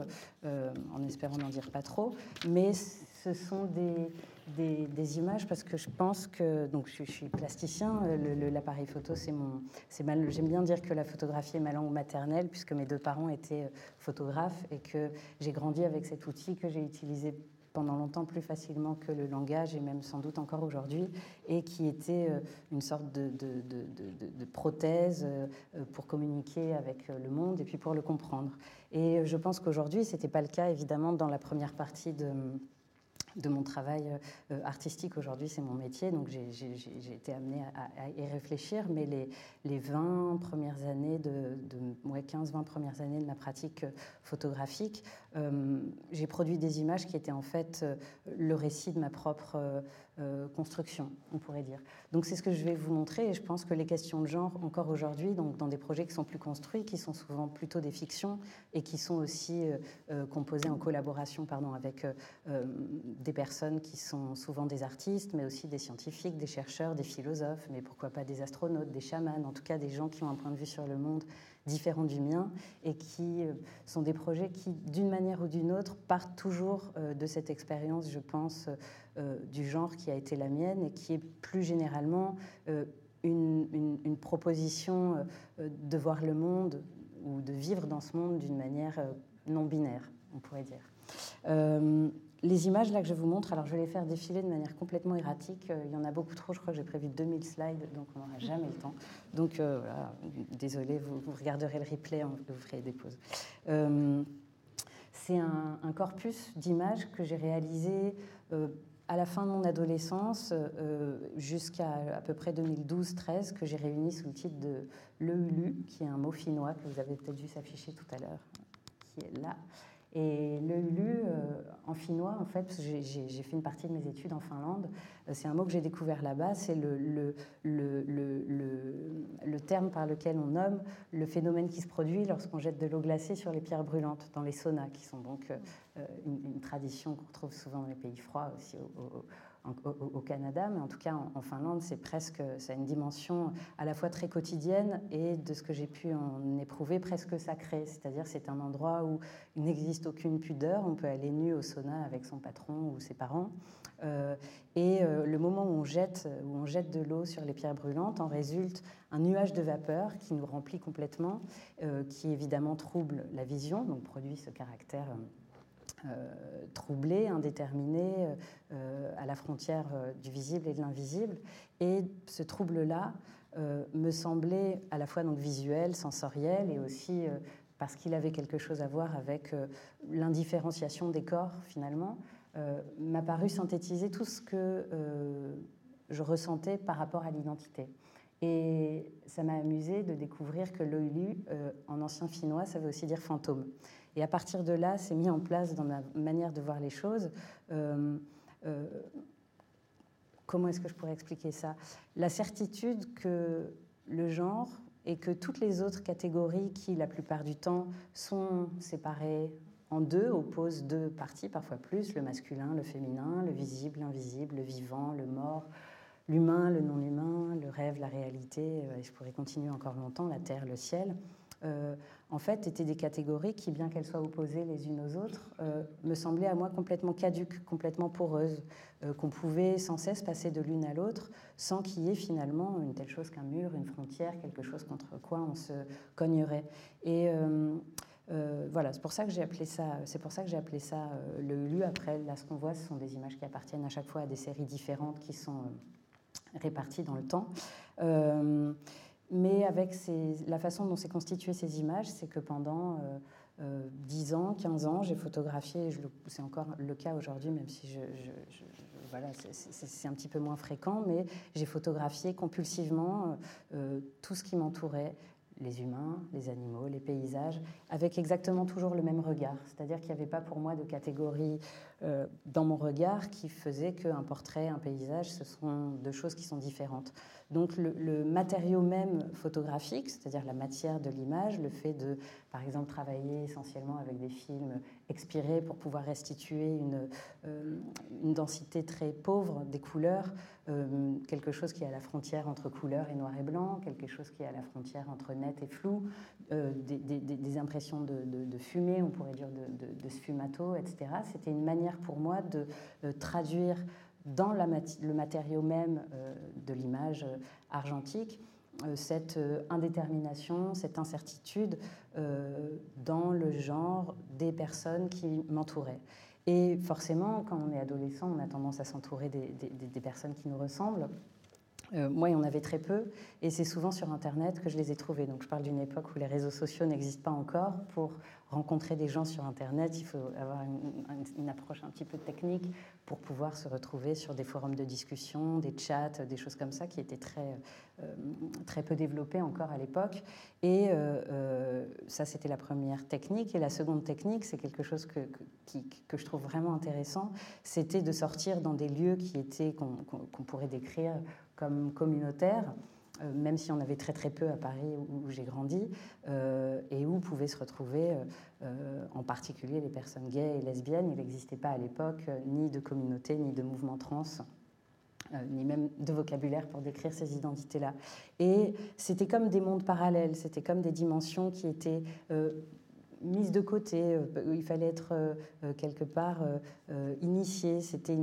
en espérant n'en dire pas trop, mais ce sont des des, images parce que je pense que donc je, suis plasticien, euh, l'appareil photo c'est mon j'aime bien dire que la photographie est ma langue maternelle puisque mes deux parents étaient euh, photographes et que j'ai grandi avec cet outil que j'ai utilisé pendant longtemps plus facilement que le langage et même sans doute encore aujourd'hui, et qui était euh, une sorte de, de, de, de, prothèse pour communiquer avec le monde et puis pour le comprendre. Et je pense qu'aujourd'hui, ce n'était pas le cas évidemment dans la première partie de de mon travail euh, artistique. Aujourd'hui, c'est mon métier, donc j'ai été amenée à, y réfléchir. Mais les, les 20 premières années, de, de 15-20 premières années de ma pratique euh, photographique, euh, j'ai produit des images qui étaient en fait le récit de ma propre construction, on pourrait dire. Donc c'est ce que je vais vous montrer, et je pense que les questions de genre, encore aujourd'hui, donc dans des projets qui sont plus construits, qui sont souvent plutôt des fictions, et qui sont aussi composés en collaboration pardon, avec des personnes qui sont souvent des artistes, mais aussi des scientifiques, des chercheurs, des philosophes, mais pourquoi pas des astronautes, des chamans, en tout cas des gens qui ont un point de vue sur le monde différent du mien et qui euh, sont des projets qui, d'une manière ou d'une autre, partent toujours euh, de cette expérience, je pense, euh, du genre qui a été la mienne et qui est plus généralement une, une proposition de voir le monde ou de vivre dans ce monde d'une manière non binaire, on pourrait dire les images là que je vous montre, alors je vais les faire défiler de manière complètement erratique. Euh, il y en a beaucoup trop, je crois que j'ai prévu 2000 slides, donc on n'aura jamais le temps. Donc euh, désolé, vous, regarderez le replay, vous ferez des pauses. Euh, c'est un, corpus d'images que j'ai réalisé à la fin de mon adolescence, jusqu'à à peu près 2012-13, que j'ai réuni sous le titre de Le qui est un mot finnois que vous avez peut-être vu s'afficher tout à l'heure, qui est là. Et le Ulu, euh, en finnois, en fait, j'ai fait une partie de mes études en Finlande, euh, c'est un mot que j'ai découvert là-bas, c'est le, terme par lequel on nomme le phénomène qui se produit lorsqu'on jette de l'eau glacée sur les pierres brûlantes, dans les saunas, qui sont donc euh, une, tradition qu'on retrouve souvent dans les pays froids aussi au, au, Canada, mais en tout cas en, Finlande, c'est presque, ça a une dimension à la fois très quotidienne et de ce que j'ai pu en éprouver presque sacré. C'est-à-dire c'est un endroit où il n'existe aucune pudeur, on peut aller nu au sauna avec son patron ou ses parents. Euh, et euh, le moment où on, jette, où on jette de l'eau sur les pierres brûlantes, en résulte un nuage de vapeur qui nous remplit complètement, euh, qui évidemment trouble la vision, donc produit ce caractère euh, troublé, indéterminé, euh, à la frontière euh, du visible et de l'invisible. Et ce trouble-là me semblait à la fois donc visuel, sensoriel, et aussi parce qu'il avait quelque chose à voir avec l'indifférenciation des corps finalement, m'a paru synthétiser tout ce que je ressentais par rapport à l'identité. Et ça m'a amusé de découvrir que l'oilu, en ancien finnois, ça veut aussi dire fantôme. Et à partir de là, c'est mis en place dans ma manière de voir les choses. Euh, euh, comment est-ce que je pourrais expliquer ça? La certitude que le genre et que toutes les autres catégories qui, la plupart du temps, sont séparées en deux, opposent deux parties, parfois plus, le masculin, le féminin, le visible, l'invisible, le vivant, le mort, l'humain, le non-humain, le rêve, la réalité, euh, et je pourrais continuer encore longtemps, la terre, le ciel. En fait, étaient des catégories qui, bien qu'elles soient opposées les unes aux autres, euh, me semblaient à moi complètement caduques, complètement poreuses, euh, qu'on pouvait sans cesse passer de l'une à l'autre sans qu'il y ait finalement une telle chose qu'un mur, une frontière, quelque chose contre quoi on se cognerait. Et voilà, c'est pour ça que j'ai appelé ça, c'est pour ça que j'ai appelé ça le lu. Après, là, ce qu'on voit, ce sont des images qui appartiennent à chaque fois à des séries différentes qui sont réparties dans le temps. Mais avec la façon dont s'est constituée ces images, c'est que pendant euh, 10 euh, ans, 15 ans, j'ai photographié, c'est encore le cas aujourd'hui, même si je, voilà, c'est un petit peu moins fréquent, mais j'ai photographié compulsivement euh, tout ce qui m'entourait, les humains, les animaux, les paysages, avec exactement toujours le même regard. C'est-à-dire qu'il n'y avait pas pour moi de catégorie euh, dans mon regard qui faisait qu'un portrait, un paysage, ce sont deux choses qui sont différentes. Donc le, matériau même photographique, c'est-à-dire la matière de l'image, le fait de, par exemple, travailler essentiellement avec des films expirer pour pouvoir restituer une, une densité très pauvre des couleurs, quelque chose qui est à la frontière entre couleur et noir et blanc, quelque chose qui est à la frontière entre net et flou, des, des, des, impressions de, de, fumée, on pourrait dire de, de sfumato, etc. C'était une manière pour moi de traduire dans le matériau même euh, de l'image euh, argentique euh, cette indétermination, cette incertitude dans le genre des personnes qui m'entouraient. Et forcément, quand on est adolescent, on a tendance à s'entourer des, personnes qui nous ressemblent. moi, il y en avait très peu, et c'est souvent sur Internet que je les ai trouvées. Donc, je parle d'une époque où les réseaux sociaux n'existent pas encore pour rencontrer des gens sur Internet, il faut avoir une, approche un petit peu technique pour pouvoir se retrouver sur des forums de discussion, des chats, des choses comme ça qui étaient très, euh, très peu développées encore à l'époque. Et euh, euh, ça, c'était la première technique. Et la seconde technique, c'est quelque chose que, que, que, je trouve vraiment intéressant, c'était de sortir dans des lieux qui étaient, qu'on pourrait décrire comme communautaires. Euh, même si on avait très très peu à Paris où, j'ai grandi, euh, et où pouvaient se retrouver euh, en particulier les personnes gays et lesbiennes. Il n'existait pas à l'époque ni de communauté, ni de mouvement trans. ni même de vocabulaire pour décrire ces identités-là. Et c'était comme des mondes parallèles, c'était comme des dimensions qui étaient mises de côté, il fallait être quelque part initié, c'était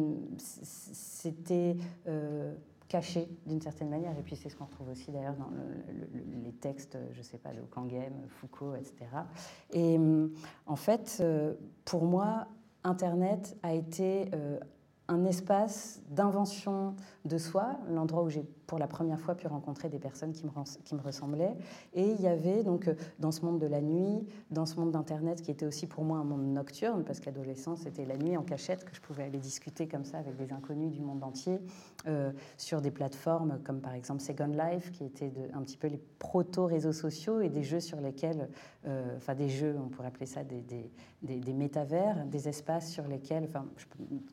caché d'une certaine manière. Et puis c'est ce qu'on retrouve aussi d'ailleurs dans les textes, je ne sais pas, de Kangem, Foucault, etc. Et en fait, euh, pour moi, Internet a été euh, un espace d'invention de soi, l'endroit où j'ai pour la première fois pu rencontrer des personnes qui me, ressemblaient. Et il y avait donc euh, dans ce monde de la nuit, dans ce monde d'Internet qui était aussi pour moi un monde nocturne, parce qu'adolescent c'était la nuit en cachette que je pouvais aller discuter comme ça avec des inconnus du monde entier, euh, sur des plateformes comme par exemple Second Life, qui était de, un petit peu les proto-réseaux sociaux et des jeux sur lesquels, euh, enfin des jeux, on pourrait appeler ça des, métavers, des espaces sur lesquels, enfin,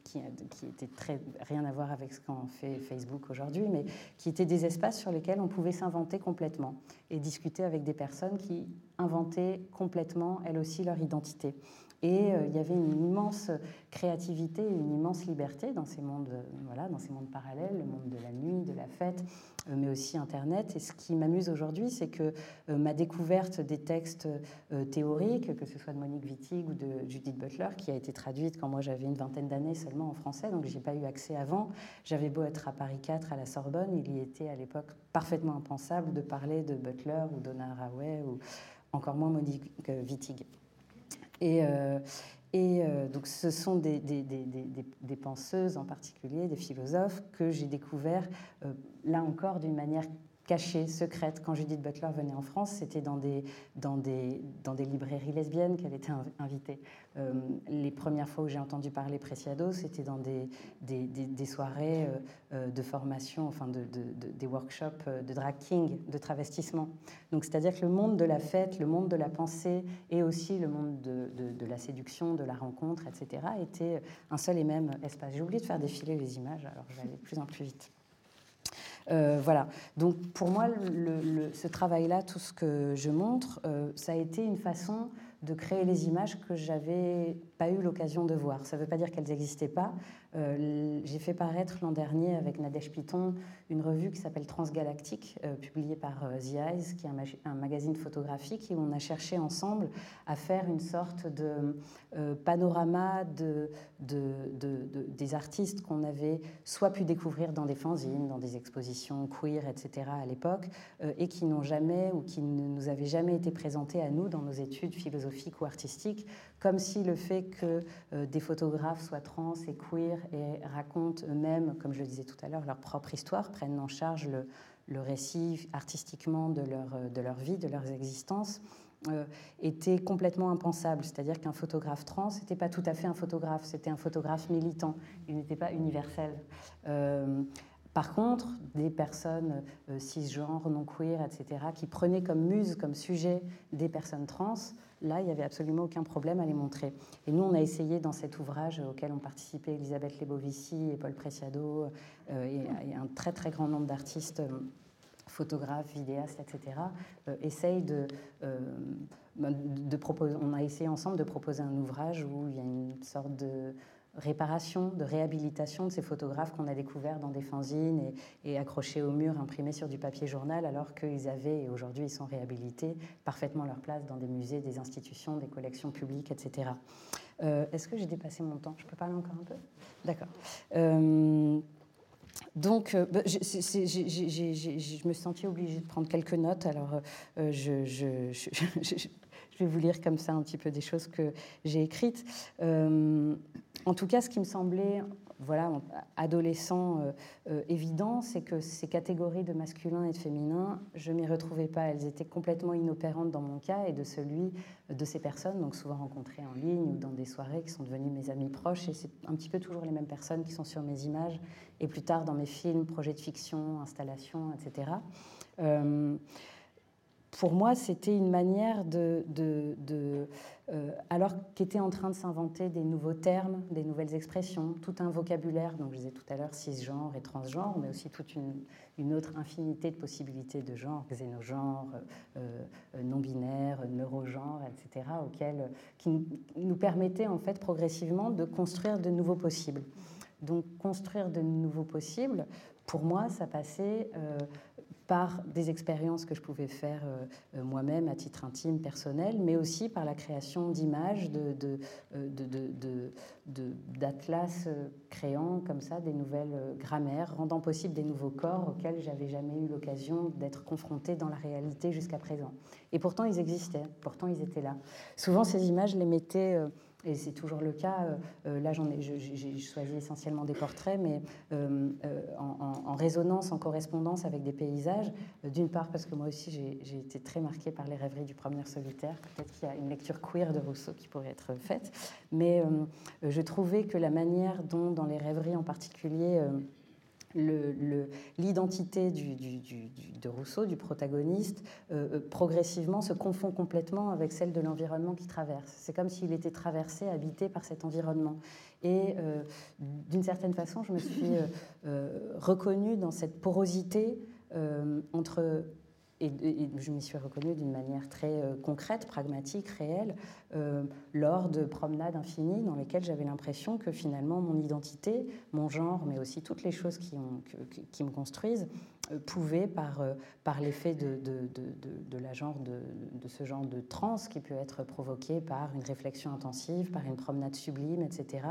qui, qui étaient très rien à voir avec ce qu'en fait Facebook aujourd'hui, mais qui étaient des espaces sur lesquels on pouvait s'inventer complètement et discuter avec des personnes qui inventaient complètement, elles aussi, leur identité. Et euh, il y avait une immense créativité, une immense liberté dans ces mondes, euh, voilà, dans ces mondes parallèles, le monde de la nuit, de la fête, euh, mais aussi Internet. Et ce qui m'amuse aujourd'hui, c'est que ma découverte des textes théoriques, que ce soit de Monique Wittig ou de Judith Butler, qui a été traduite quand moi j'avais une vingtaine d'années seulement en français, donc j'ai pas eu accès avant. J'avais beau être à Paris 4 à la Sorbonne, il y était à l'époque parfaitement impensable de parler de Butler ou Donna Haraway ou encore moins Monique Wittig. Et, euh, euh, donc ce sont des, des, penseuses en particulier, des philosophes que j'ai découverts euh, là encore d'une manière cachée, secrète. Quand Judith Butler venait en France, c'était dans des, dans, des, dans des librairies lesbiennes qu'elle était invitée. Euh, les premières fois où j'ai entendu parler Preciado, c'était dans des, des, des, soirées euh, euh, de formation, enfin de, des workshops de drag king, de travestissement. Donc c'est-à-dire que le monde de la fête, le monde de la pensée et aussi le monde de, la séduction, de la rencontre, etc., était un seul et même espace. J'ai oublié de faire défiler les images, alors je vais aller de plus en plus vite. Euh, voilà. Donc pour moi, ce travail-là, tout ce que je montre, euh, ça a été une façon de créer les images que j'avais pas eu l'occasion de voir. Ça ne veut pas dire qu'elles n'existaient pas. Euh, j'ai fait paraître l'an dernier avec Nadège Piton une revue qui s'appelle Transgalactique, euh, publiée par euh, The Eyes, qui est un, magazine photographique, et on a cherché ensemble à faire une sorte de panorama de, des artistes qu'on avait soit pu découvrir dans des fanzines, dans des expositions queer, etc. à l'époque, et qui n'ont jamais ou qui ne nous avaient jamais été présentés à nous dans nos études philosophiques ou artistiques comme si le fait que euh, des photographes soient trans et queer et racontent eux-mêmes, comme je le disais tout à l'heure, leur propre histoire, prennent en charge le, récit artistiquement de leur, euh, de leur vie, de leurs existences, euh, était complètement impensable. C'est-à-dire qu'un photographe trans n'était pas tout à fait un photographe, c'était un photographe militant, il n'était pas universel. Par contre, des personnes cisgenres, non queer, etc., qui prenaient comme muse, comme sujet des personnes trans, Là, il n'y avait absolument aucun problème à les montrer. Et nous, on a essayé dans cet ouvrage auquel ont participé Elisabeth Lebovici et Paul Preciado euh, et, un très très grand nombre d'artistes euh, photographes, vidéastes, etc., essayent de, de proposer. On a essayé ensemble de proposer un ouvrage où il y a une sorte de réparation, de réhabilitation de ces photographes qu'on a découverts dans des fanzines et, accrochés au mur, imprimés sur du papier journal, alors qu'ils avaient, et aujourd'hui ils sont réhabilités, parfaitement leur place dans des musées, des institutions, des collections publiques, etc. Euh, est-ce que j'ai dépassé mon temps? Je peux parler encore un peu? D'accord. Euh, donc, euh, je, me suis sentie obligée de prendre quelques notes. Alors, je, je, vais vous lire comme ça un petit peu des choses que j'ai écrites. En tout cas, ce qui me semblait voilà, adolescent euh, euh, évident, c'est que ces catégories de masculin et de féminin, je m'y retrouvais pas. Elles étaient complètement inopérantes dans mon cas et de celui de ces personnes, donc souvent rencontrées en ligne ou dans des soirées qui sont devenues mes amis proches. Et c'est un petit peu toujours les mêmes personnes qui sont sur mes images et plus tard dans mes films, projets de fiction, installations, etc pour moi, c'était une manière de, euh, alors qu'étaient en train de s'inventer des nouveaux termes, des nouvelles expressions, tout un vocabulaire, donc je disais tout à l'heure cisgenre et transgenre, mais aussi toute une, autre infinité de possibilités de genre, xénogenre, euh, euh, non-binaire, neurogenre, etc., auxquels, qui nous permettaient en fait progressivement de construire de nouveaux possibles. Donc construire de nouveaux possibles, pour moi, ça passait par des expériences que je pouvais faire euh, euh, moi-même à titre intime, personnel, mais aussi par la création d'images, d'atlas euh, créant comme ça des nouvelles grammaires, rendant possible des nouveaux corps auxquels j'avais jamais eu l'occasion d'être confrontée dans la réalité jusqu'à présent. Et pourtant, ils existaient, pourtant, ils étaient là. Souvent, ces images, les mettais et c'est toujours le cas. Euh, euh, là, j'ai choisi essentiellement des portraits, mais euh, en, résonance, en correspondance avec des paysages. D'une part, parce que moi aussi, j'ai été très marquée par les rêveries du promeneur solitaire. Peut-être qu'il y a une lecture queer de Rousseau qui pourrait être faite. Mais je trouvais que la manière dont, dans les rêveries en particulier, l'identité de Rousseau, du protagoniste, euh, euh, progressivement se confond complètement avec celle de l'environnement qui traverse. C'est comme s'il était traversé, habité par cet environnement. Et euh, d'une certaine façon, je me suis reconnue dans cette porosité entre et, je m'y suis reconnue d'une manière très euh, concrète, pragmatique, réelle, euh, lors de promenades infinies dans lesquelles j'avais l'impression que finalement mon identité, mon genre, mais aussi toutes les choses qui, me construisent, euh, pouvaient, par, l'effet de, la genre de, ce genre de transe qui peut être provoqué par une réflexion intensive, par une promenade sublime, etc.,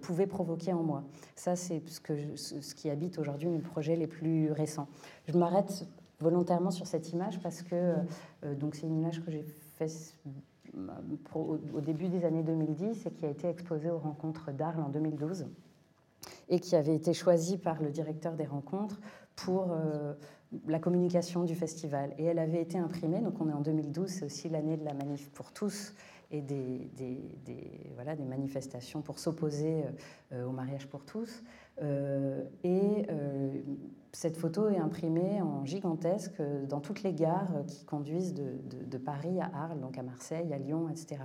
pouvaient provoquer en moi. Ça, c'est ce, ce qui habite aujourd'hui mes projets les plus récents. Je m'arrête volontairement sur cette image parce que euh, donc c'est une image que j'ai faite au, début des années 2010 et qui a été exposée aux rencontres d'Arles en 2012 et qui avait été choisie par le directeur des rencontres pour euh, la communication du festival. Et elle avait été imprimée, donc on est en 2012, c'est aussi l'année de la manif pour tous et des, voilà, des manifestations pour s'opposer euh, au mariage pour tous. Euh, et euh, cette photo est imprimée en gigantesque dans toutes les gares qui conduisent de, Paris à Arles, donc à Marseille, à Lyon, etc.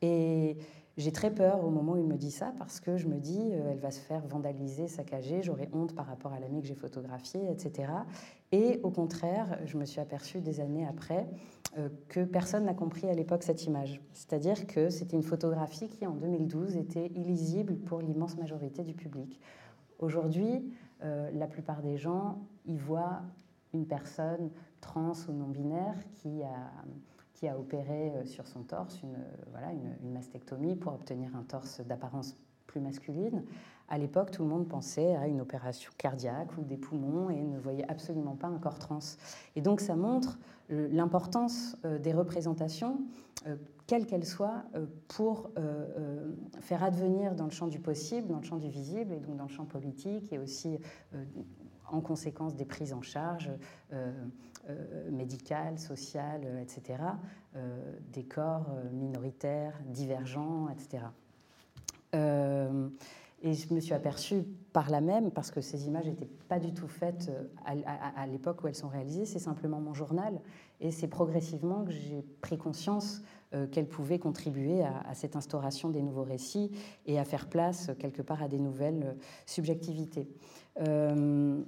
Et j'ai très peur au moment où il me dit ça parce que je me dis, euh, elle va se faire vandaliser, saccager, j'aurai honte par rapport à l'ami que j'ai photographié, etc. Et au contraire, je me suis aperçue des années après que personne n'a compris à l'époque cette image. C'est-à-dire que c'était une photographie qui, en 2012, était illisible pour l'immense majorité du public. Aujourd'hui, euh, la plupart des gens y voient une personne trans ou non-binaire qui a, qui a opéré euh, sur son torse une, voilà, une, mastectomie pour obtenir un torse d'apparence plus masculine. À l'époque, tout le monde pensait à une opération cardiaque ou des poumons et ne voyait absolument pas un corps trans. Et donc ça montre l'importance euh, des représentations quelle qu'elle soit, euh, pour euh, euh, faire advenir dans le champ du possible, dans le champ du visible, et donc dans le champ politique, et aussi en conséquence des prises en charge médicales, sociales, etc., des corps minoritaires, divergents, etc. Et je me suis aperçue par là même, parce que ces images n'étaient pas du tout faites à, l'époque où elles sont réalisées, c'est simplement mon journal. Et c'est progressivement que j'ai pris conscience euh, qu'elle pouvait contribuer à, cette instauration des nouveaux récits et à faire place quelque part à des nouvelles subjectivités. Euh,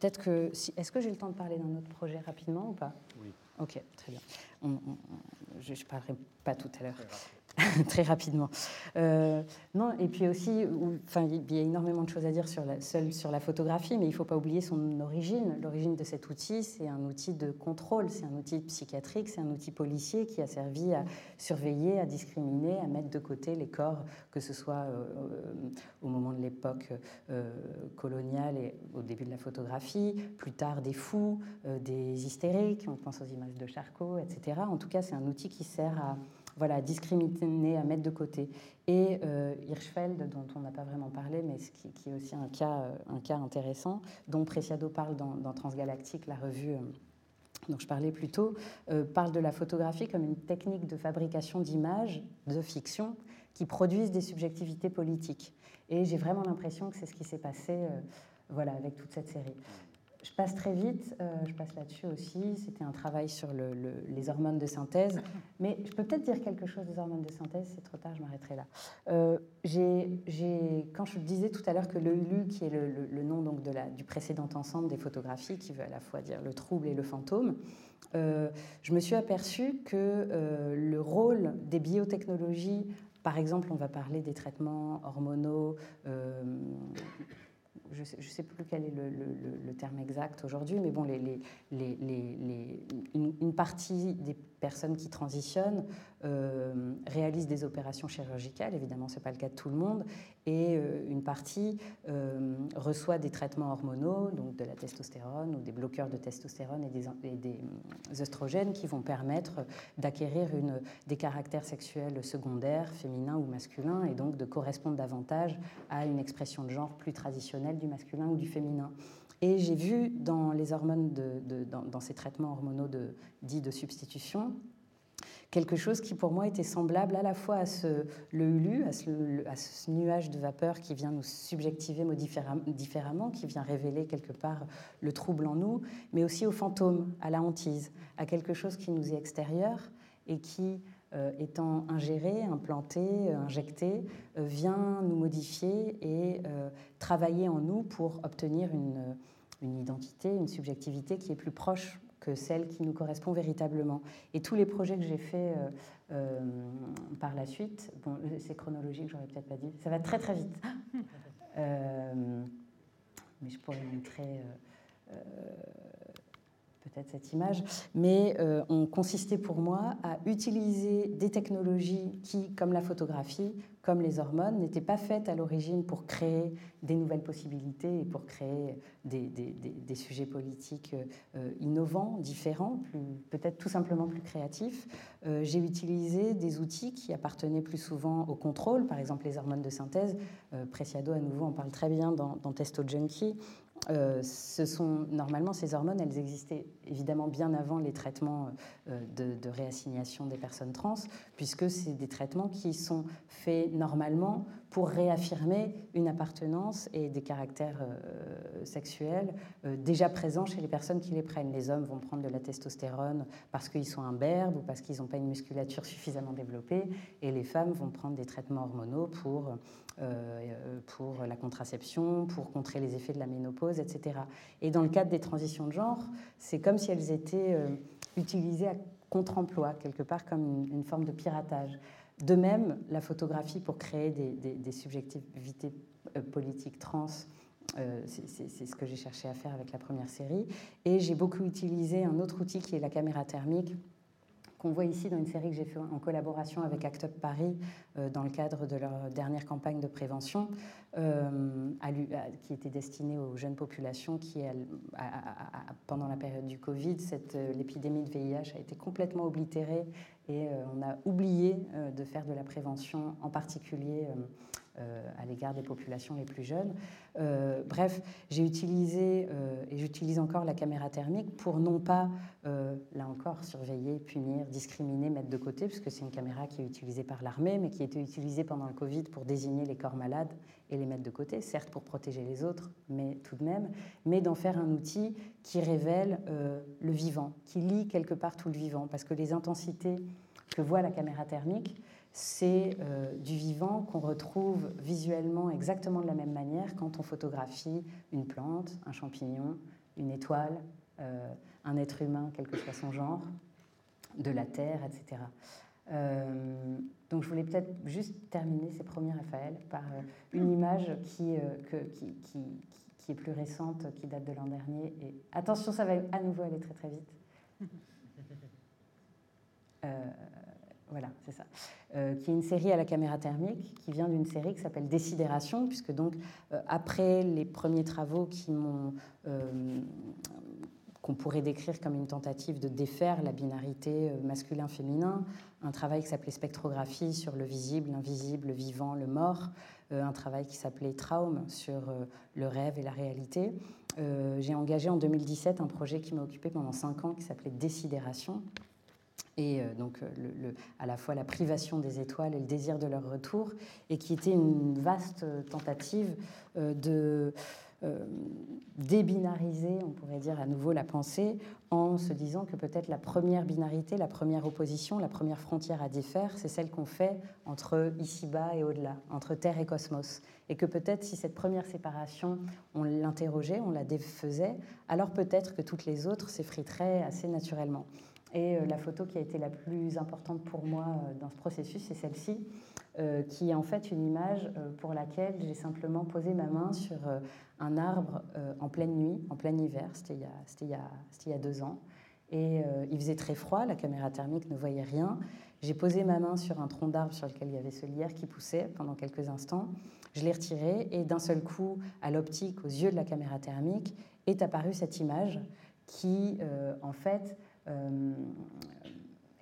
peut-être que... Si, Est-ce que j'ai le temps de parler d'un autre projet rapidement ou pas? Oui. Ok, très bien. On- on- on- je ne parlerai pas tout à l'heure. Très rapidement. Euh, non, et puis aussi, enfin, il y a énormément de choses à dire sur la, seule sur la photographie, mais il ne faut pas oublier son origine. L'origine de cet outil, c'est un outil de contrôle, c'est un outil psychiatrique, c'est un outil policier qui a servi à surveiller, à discriminer, à mettre de côté les corps, que ce soit euh, au moment de l'époque euh, coloniale et au début de la photographie, plus tard des fous, des hystériques, on pense aux images de Charcot, etc. En tout cas, c'est un outil qui sert à voilà, discriminer, à mettre de côté. Et euh, Hirschfeld, dont on n'a pas vraiment parlé, mais qui, qui est aussi un cas, euh, un cas intéressant, dont Preciado parle dans, Transgalactique, la revue euh, dont je parlais plus tôt, parle de la photographie comme une technique de fabrication d'images de fiction qui produisent des subjectivités politiques. Et j'ai vraiment l'impression que c'est ce qui s'est passé voilà, avec toute cette série. Je passe très vite, euh, je passe là-dessus aussi. C'était un travail sur le- le- les hormones de synthèse. Mais je peux peut-être dire quelque chose des hormones de synthèse, c'est trop tard, je m'arrêterai là. Euh, quand je disais tout à l'heure que le HULU, qui est le, nom donc de la, du précédent ensemble des photographies, qui veut à la fois dire le trouble et le fantôme, euh, je me suis aperçue que le rôle des biotechnologies, par exemple, on va parler des traitements hormonaux, je ne sais, plus quel est le, terme exact aujourd'hui, mais bon, une, partie des personnes qui transitionnent euh, réalisent des opérations chirurgicales, évidemment, ce n'est pas le cas de tout le monde, et euh, une partie euh, reçoit des traitements hormonaux, donc de la testostérone ou des bloqueurs de testostérone et des, et des œstrogènes qui vont permettre d'acquérir des caractères sexuels secondaires, féminins ou masculins, et donc de correspondre davantage à une expression de genre plus traditionnelle du masculin ou du féminin. Et j'ai vu dans les hormones, de, dans, ces traitements hormonaux de, dits de substitution, quelque chose qui pour moi était semblable à la fois à ce, le hulu, à ce, à ce nuage de vapeur qui vient nous subjectiver différemment, qui vient révéler quelque part le trouble en nous, mais aussi au fantôme, à la hantise, à quelque chose qui nous est extérieur et qui, étant ingéré, implanté, euh, injecté, euh, vient nous modifier et euh, travailler en nous pour obtenir une, identité, une subjectivité qui est plus proche que celle qui nous correspond véritablement. Et tous les projets que j'ai faits euh, euh, par la suite, bon, c'est chronologique, j'aurais peut-être pas dit, ça va très très vite. Euh, mais je pourrais montrer euh, euh, peut-être cette image, mais euh, ont consisté pour moi à utiliser des technologies qui, comme la photographie, comme les hormones, n'étaient pas faites à l'origine pour créer des nouvelles possibilités et pour créer des, sujets politiques euh, innovants, différents, peut-être tout simplement plus créatifs. Euh, J'ai utilisé des outils qui appartenaient plus souvent au contrôle, par exemple les hormones de synthèse. Preciado, à nouveau, en parle très bien dans, dans Testo Junkie. Ce sont normalement ces hormones, elles existaient évidemment bien avant les traitements euh, de, réassignation des personnes trans, puisque c'est des traitements qui sont faits normalement pour réaffirmer une appartenance et des caractères euh, sexuels euh, déjà présents chez les personnes qui les prennent. Les hommes vont prendre de la testostérone parce qu'ils sont imberbes ou parce qu'ils n'ont pas une musculature suffisamment développée, et les femmes vont prendre des traitements hormonaux pour pour la contraception, pour contrer les effets de la ménopause, etc. Et dans le cadre des transitions de genre, c'est comme si elles étaient euh, utilisées à contre-emploi, quelque part comme une, forme de piratage. De même, la photographie pour créer des, subjectivités euh, politiques trans, euh, c'est ce que j'ai cherché à faire avec la première série. Et j'ai beaucoup utilisé un autre outil qui est la caméra thermique qu'on voit ici dans une série que j'ai fait en collaboration avec Act Up Paris euh, dans le cadre de leur dernière campagne de prévention, euh, qui était destinée aux jeunes populations qui, pendant la période du Covid, euh, l'épidémie de VIH a été complètement oblitérée et on a oublié de faire de la prévention, en particulier à l'égard des populations les plus jeunes. Euh, bref, j'ai utilisé euh, et j'utilise encore la caméra thermique pour non pas, euh, là encore, surveiller, punir, discriminer, mettre de côté, puisque c'est une caméra qui est utilisée par l'armée, mais qui était utilisée pendant le Covid pour désigner les corps malades et les mettre de côté, certes pour protéger les autres, mais tout de même, mais d'en faire un outil qui révèle euh, le vivant, qui lie quelque part tout le vivant, parce que les intensités que voit la caméra thermique, c'est euh, du vivant qu'on retrouve visuellement exactement de la même manière quand on photographie une plante, un champignon, une étoile, un être humain, quel que soit son genre, de la Terre, etc. donc je voulais peut-être juste terminer ces premiers Raphaël par une image qui, est plus récente, qui date de l'an dernier. Attention, ça va à nouveau aller très très vite. Voilà, c'est ça. Euh, qui est une série à la caméra thermique, qui vient d'une série qui s'appelle Décidération, puisque donc euh, après les premiers travaux qui m'ont euh, qu'on pourrait décrire comme une tentative de défaire la binarité masculin-féminin, un travail qui s'appelait Spectrographie sur le visible, l'invisible, le vivant, le mort, un travail qui s'appelait Traum sur le rêve et la réalité. J'ai engagé en 2017 un projet qui m'a occupé pendant cinq ans qui s'appelait Décidération, et euh, donc euh, à la fois la privation des étoiles et le désir de leur retour, et qui était une vaste tentative euh, de débinariser, on pourrait dire à nouveau, la pensée en se disant que peut-être la première binarité, la première opposition, la première frontière à défaire, c'est celle qu'on fait entre ici-bas et au-delà, entre Terre et cosmos. Et que peut-être si cette première séparation, on l'interrogeait, on la défaisait, alors peut-être que toutes les autres s'effriteraient assez naturellement. Et euh, la photo qui a été la plus importante pour moi euh, dans ce processus, c'est celle-ci, euh, qui est en fait une image pour laquelle j'ai simplement posé ma main sur un arbre en pleine nuit, en plein hiver, c'était il, y a deux ans. Et il faisait très froid, la caméra thermique ne voyait rien. J'ai posé ma main sur un tronc d'arbre sur lequel il y avait ce lierre qui poussait pendant quelques instants. Je l'ai retiré et d'un seul coup, à l'optique, aux yeux de la caméra thermique, est apparue cette image qui, en fait,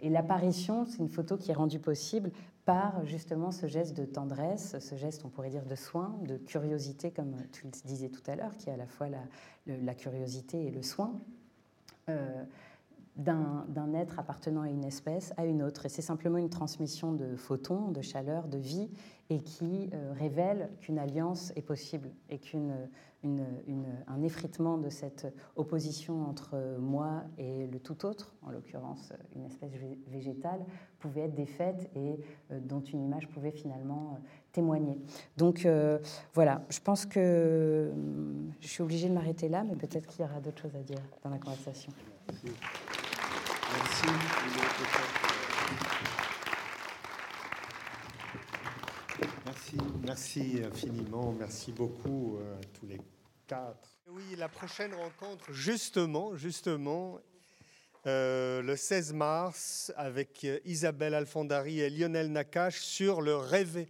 et l'apparition, c'est une photo qui est rendue possible par justement ce geste de tendresse, ce geste, on pourrait dire, de soin, de curiosité, comme tu le disais tout à l'heure, qui est à la fois la, la curiosité et le soin. Euh, d'un être appartenant à une espèce à une autre. Et c'est simplement une transmission de photons, de chaleur, de vie, et qui euh, révèle qu'une alliance est possible et qu'un effritement de cette opposition entre moi et le tout autre, en l'occurrence une espèce végétale, pouvait être défaite et euh, dont une image pouvait finalement euh, témoigner. Donc voilà, je pense que je suis obligée de m'arrêter là, mais peut-être qu'il y aura d'autres choses à dire dans la conversation. Merci. Merci, merci infiniment, merci beaucoup euh, à tous les quatre. Oui, la prochaine rencontre, justement, justement, euh, le 16 mars, avec Isabelle Alfondari et Lionel Nakache sur le rêver.